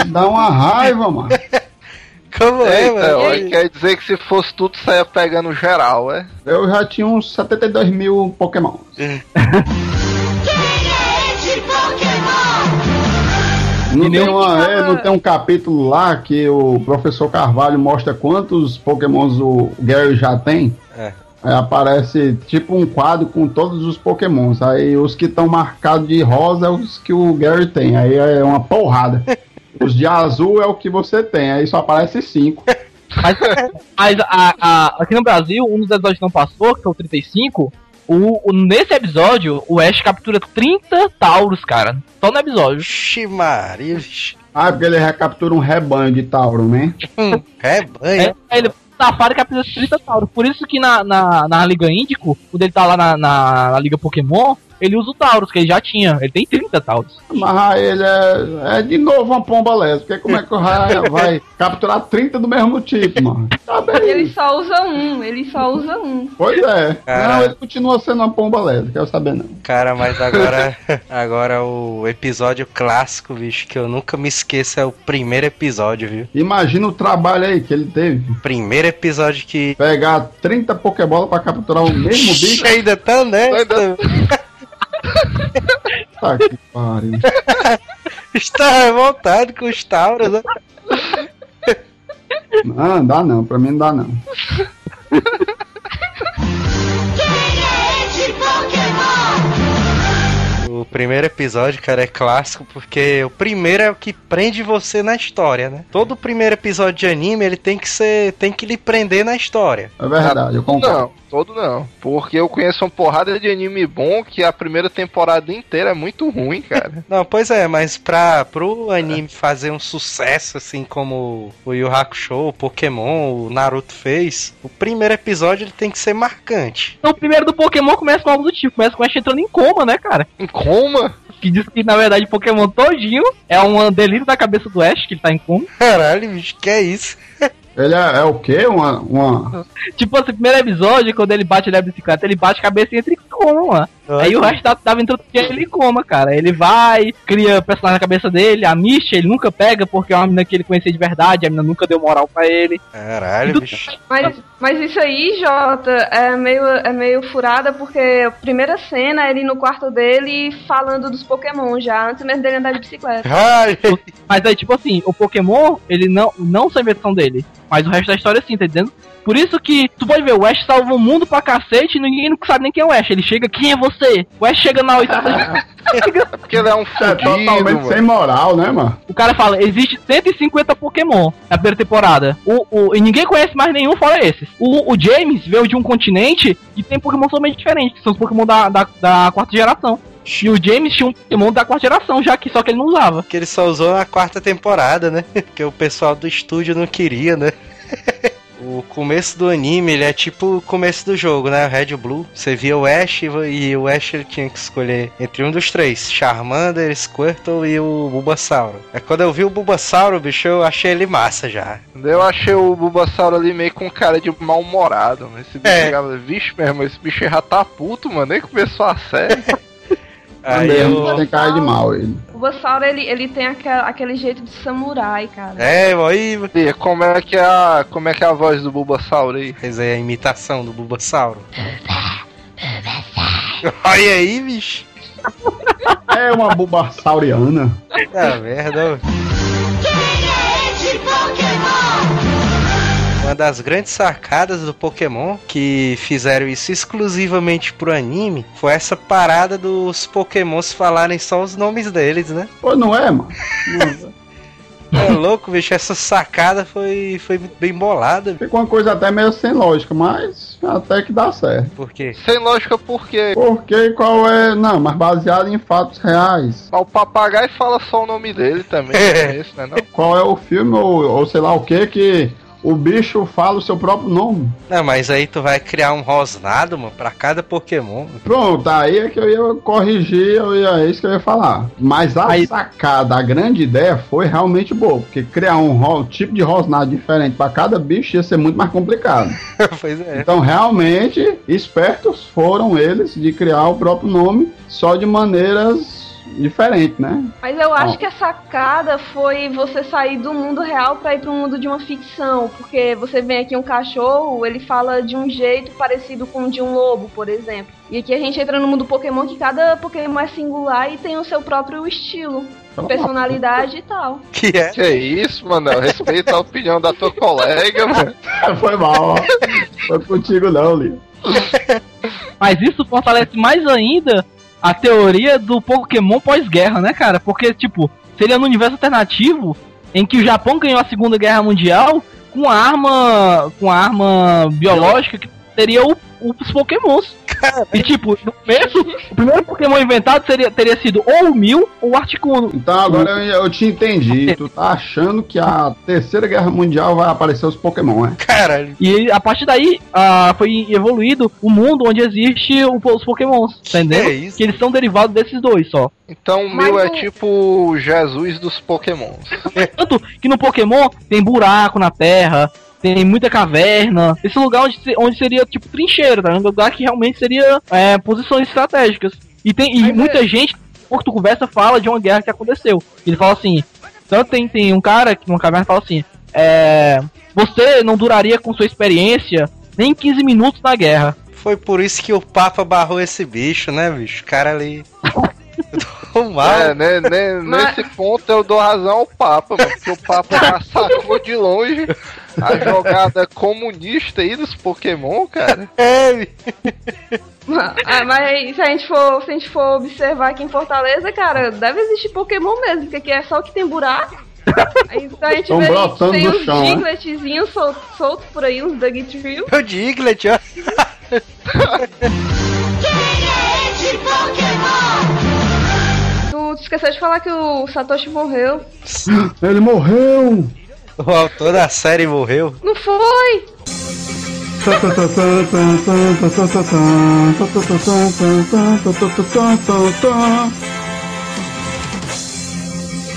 Dá uma raiva, mano. Como é, Eita, mano? ó, quer dizer que se fosse tudo, saia pegando geral, é? Eu já tinha uns 72 mil Pokémon. Não tem, uma, é, não tem um capítulo lá que o professor Carvalho mostra quantos Pokémons o Gary já tem? É. Aí aparece tipo um quadro com todos os Pokémons. Aí os que estão marcados de rosa é os que o Gary tem. Aí é uma porrada. Os de azul é o que você tem. Aí só aparece cinco. Mas, mas a- a- aqui no Brasil, um dos episódios que não passou, que é o 35, o, o- nesse episódio, o Ash captura 30 Tauros, cara. Só no episódio. Vixe Maria, bicho. Ah, porque ele recaptura um rebanho de Tauro, né? Rebanho. É, ele safado captura 30 Tauros. Por isso que na, na, na Liga Índico, quando ele tá lá na, na, na Liga Pokémon, ele usa o Taurus, que ele já tinha. Ele tem 30 Taurus. Mas aí ele é, é de novo uma pomba. Porque como é que o raio vai capturar 30 do mesmo tipo, mano? Tá bem. Ele só usa um, ele só usa um. Pois é. Cara. Não, ele continua sendo uma pomba lesa, quero saber não. Cara, mas agora, agora o episódio clássico, bicho, que eu nunca me esqueço é o primeiro episódio, viu? Imagina o trabalho aí que ele teve. Primeiro episódio que. Pegar 30 Pokébola pra capturar o mesmo bicho. Ainda tá nessa. Tá que pariu. Está revoltado com os Tauros, né? Não, dá não, pra mim não dá não. O primeiro episódio, cara, é clássico porque o primeiro é o que prende você na história, né? Todo primeiro episódio de anime, ele tem que ser, tem que lhe prender na história. É verdade, eu concordo. Não, todo não. Porque eu conheço uma porrada de anime bom que a primeira temporada inteira é muito ruim, cara. Não, pois é, mas pra, pro anime fazer um sucesso, assim como o Yu Hakusho, o Pokémon, o Naruto fez, o primeiro episódio ele tem que ser marcante. Então, o primeiro do Pokémon começa com algo do tipo. Começa com o Ash entrando em coma, né, cara? Em coma? Que diz que, na verdade, Pokémon todinho é um delírio da cabeça do Ash, que ele tá em coma. Caralho, bicho, que é isso? Ele é, é o quê? Uma, uma... Tipo, assim, primeiro episódio, quando ele bate na bicicleta, ele bate a cabeça e entra em coma. Aí o resto tá- tava entrando ele em coma, cara. Ele vai, cria personagem na cabeça dele, a Misha ele nunca pega porque é uma menina que ele conhecia de verdade, a menina nunca deu moral pra ele. Caralho, bicho. Mas, mas isso aí, Jota, é meio, é meio furada porque a primeira cena é ele no quarto dele falando dos Pokémon já, antes mesmo dele andar de bicicleta. Ai, Mas aí, tipo assim, o Pokémon, ele não, não são invenção dele. Mas o resto da história sim, tá entendendo? Por isso que tu pode ver, o Ash salva o mundo pra cacete e ninguém não sabe nem quem é o Ash. Ele chega, quem é você? O Ash chega na oitava. É porque ele é um É fudido, totalmente mano. sem moral, né, mano? o cara fala, existe 150 Pokémon na primeira temporada. O, o, e ninguém conhece mais nenhum fora esses. O, o James veio de um continente e tem Pokémon totalmente diferentes, que são os Pokémon da, da, da quarta geração. E o James tinha um Pokémon da quarta geração, já que só que ele não usava. que ele só usou na quarta temporada, né? Porque o pessoal do estúdio não queria, né? O começo do anime, ele é tipo o começo do jogo, né? O Red e Blue. Você via o Ash e o Ash ele tinha que escolher entre um dos três: Charmander, Squirtle e o Bulbasauro. É quando eu vi o Bulbasauro, bicho, eu achei ele massa já. Eu achei o Bulbasauro ali meio com cara de mal-humorado. Esse bicho É. chegava, vixe, meu irmão, esse bicho já tá puto, mano. Nem começou a série. Aí Também eu... tem cara de mal ele. O Bulbasaur, ele, ele tem aquele jeito de samurai, cara. É, aí. E como é que é a, como é que é a voz do Bulbasauro aí? Quer dizer, a imitação do Bulbasauro. Olha aí, bicho. É uma bulbasauriana. Ah, merda. Uma das grandes sacadas do Pokémon que fizeram isso exclusivamente pro anime foi essa parada dos Pokémons falarem só os nomes deles, né? Pô, não é, mano? É louco, bicho. Essa sacada foi, foi bem bolada. Fica uma coisa até meio sem lógica, mas até que dá certo. Por quê? Sem lógica por quê? Porque qual é. Não, mas baseado em fatos reais. O papagaio fala só o nome dele também. é esse, né, não? Qual é o filme ou, ou sei lá o que que o bicho fala o seu próprio nome? Não, mas aí tu vai criar um rosnado, mano, pra cada Pokémon. Pronto, aí é que eu ia corrigir, eu ia, é isso que eu ia falar. Mas a Aí- sacada, a grande ideia foi realmente boa, porque criar um ro- tipo de rosnado diferente pra cada bicho ia ser muito mais complicado. pois é. Então, realmente, espertos foram eles de criar o próprio nome, só de maneiras diferentes, né? Mas eu acho Ó. que a sacada foi você sair do mundo real pra ir pro mundo de uma ficção. Porque você vem aqui um cachorro, ele fala de um jeito parecido com o de um lobo, por exemplo. E aqui a gente entra no mundo Pokémon que cada Pokémon é singular e tem o seu próprio estilo, personalidade e tal. Que é. Que isso, mano? Respeita a opinião da tua colega, mano. Foi mal, ó. Foi contigo não, Lio. Mas isso fortalece mais ainda a teoria do Pokémon pós-guerra, né, cara? Porque, tipo, seria no universo alternativo em que o Japão ganhou a Segunda Guerra Mundial com a arma, com arma biológica que seria o, os Pokémons. E tipo, no começo, o primeiro Pokémon inventado seria, teria sido ou o Mil ou o Articuno. Então agora eu, eu te entendi. Tu tá achando que a terceira guerra mundial vai aparecer os Pokémon, né? Caralho. E a partir daí ah, foi evoluído o mundo onde existe o- os Pokémons, entendeu? é isso? Que eles são derivados desses dois só. Então o meu é tipo o Jesus dos Pokémons. Tanto que no Pokémon tem buraco na terra, tem muita caverna. Esse lugar onde, onde seria tipo trincheira, tá? Um lugar que realmente seria é, posições estratégicas. E tem e é- muita gente, quando tu conversa, fala de uma guerra que aconteceu. Ele fala assim: tanto tem, tem um cara que numa caverna fala assim: é, Você não duraria com sua experiência nem 15 minutos na guerra. Foi por isso que o Papa barrou esse bicho, né, bicho? O cara ali. Mal. É, né, né, Mas- Nesse ponto eu dou razão ao Papa, mano, porque o Papa já sacou de longe a jogada comunista aí dos Pokémon, cara. É, Ah, mas se a, gente for, se a gente for observar aqui em Fortaleza, cara, deve existir Pokémon mesmo, porque aqui é só o que tem buraco. Aí, então a gente Tão vê brotando tem do uns chão, né? Digletzinhos soltos soltos por aí, uns Dugtrio. o Diglett, ó. Tu esqueceu de falar que o Satoshi morreu. Ele morreu! O autor da série morreu. Não foi!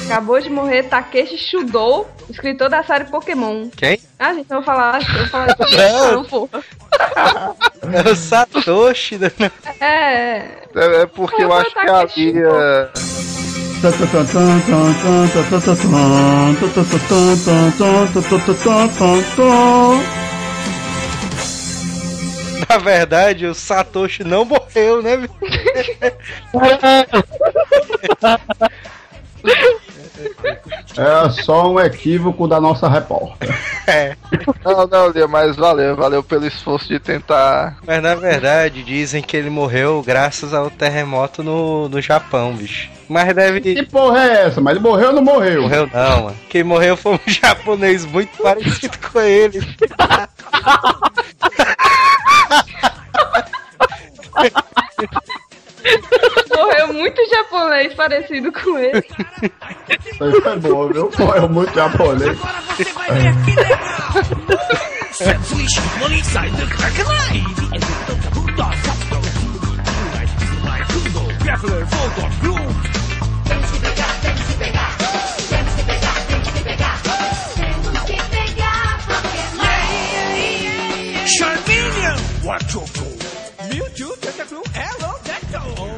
Acabou de morrer Takeshi Shudo, escritor da série Pokémon. Quem? Ah, gente, eu vou falar, eu vou falar. Não. Não, porra. É o Satoshi. né? É, é. É, porque eu acho que ali. Na verdade, o Satoshi não morreu, né? É só um equívoco da nossa repórter. É. Não, não, Lia, mas valeu, valeu pelo esforço de tentar. Mas na verdade, dizem que ele morreu graças ao terremoto no, no Japão, bicho. Mas deve. Que porra é essa? Mas ele morreu ou não morreu? Morreu não, mano. Quem morreu foi um japonês muito parecido com ele. Morreu muito japonês parecido com ele. Isso aí foi bom, viu? Morreu muito japonês. Charmeleon, Watchoco, Mewtwo, Tentacruel, Oh.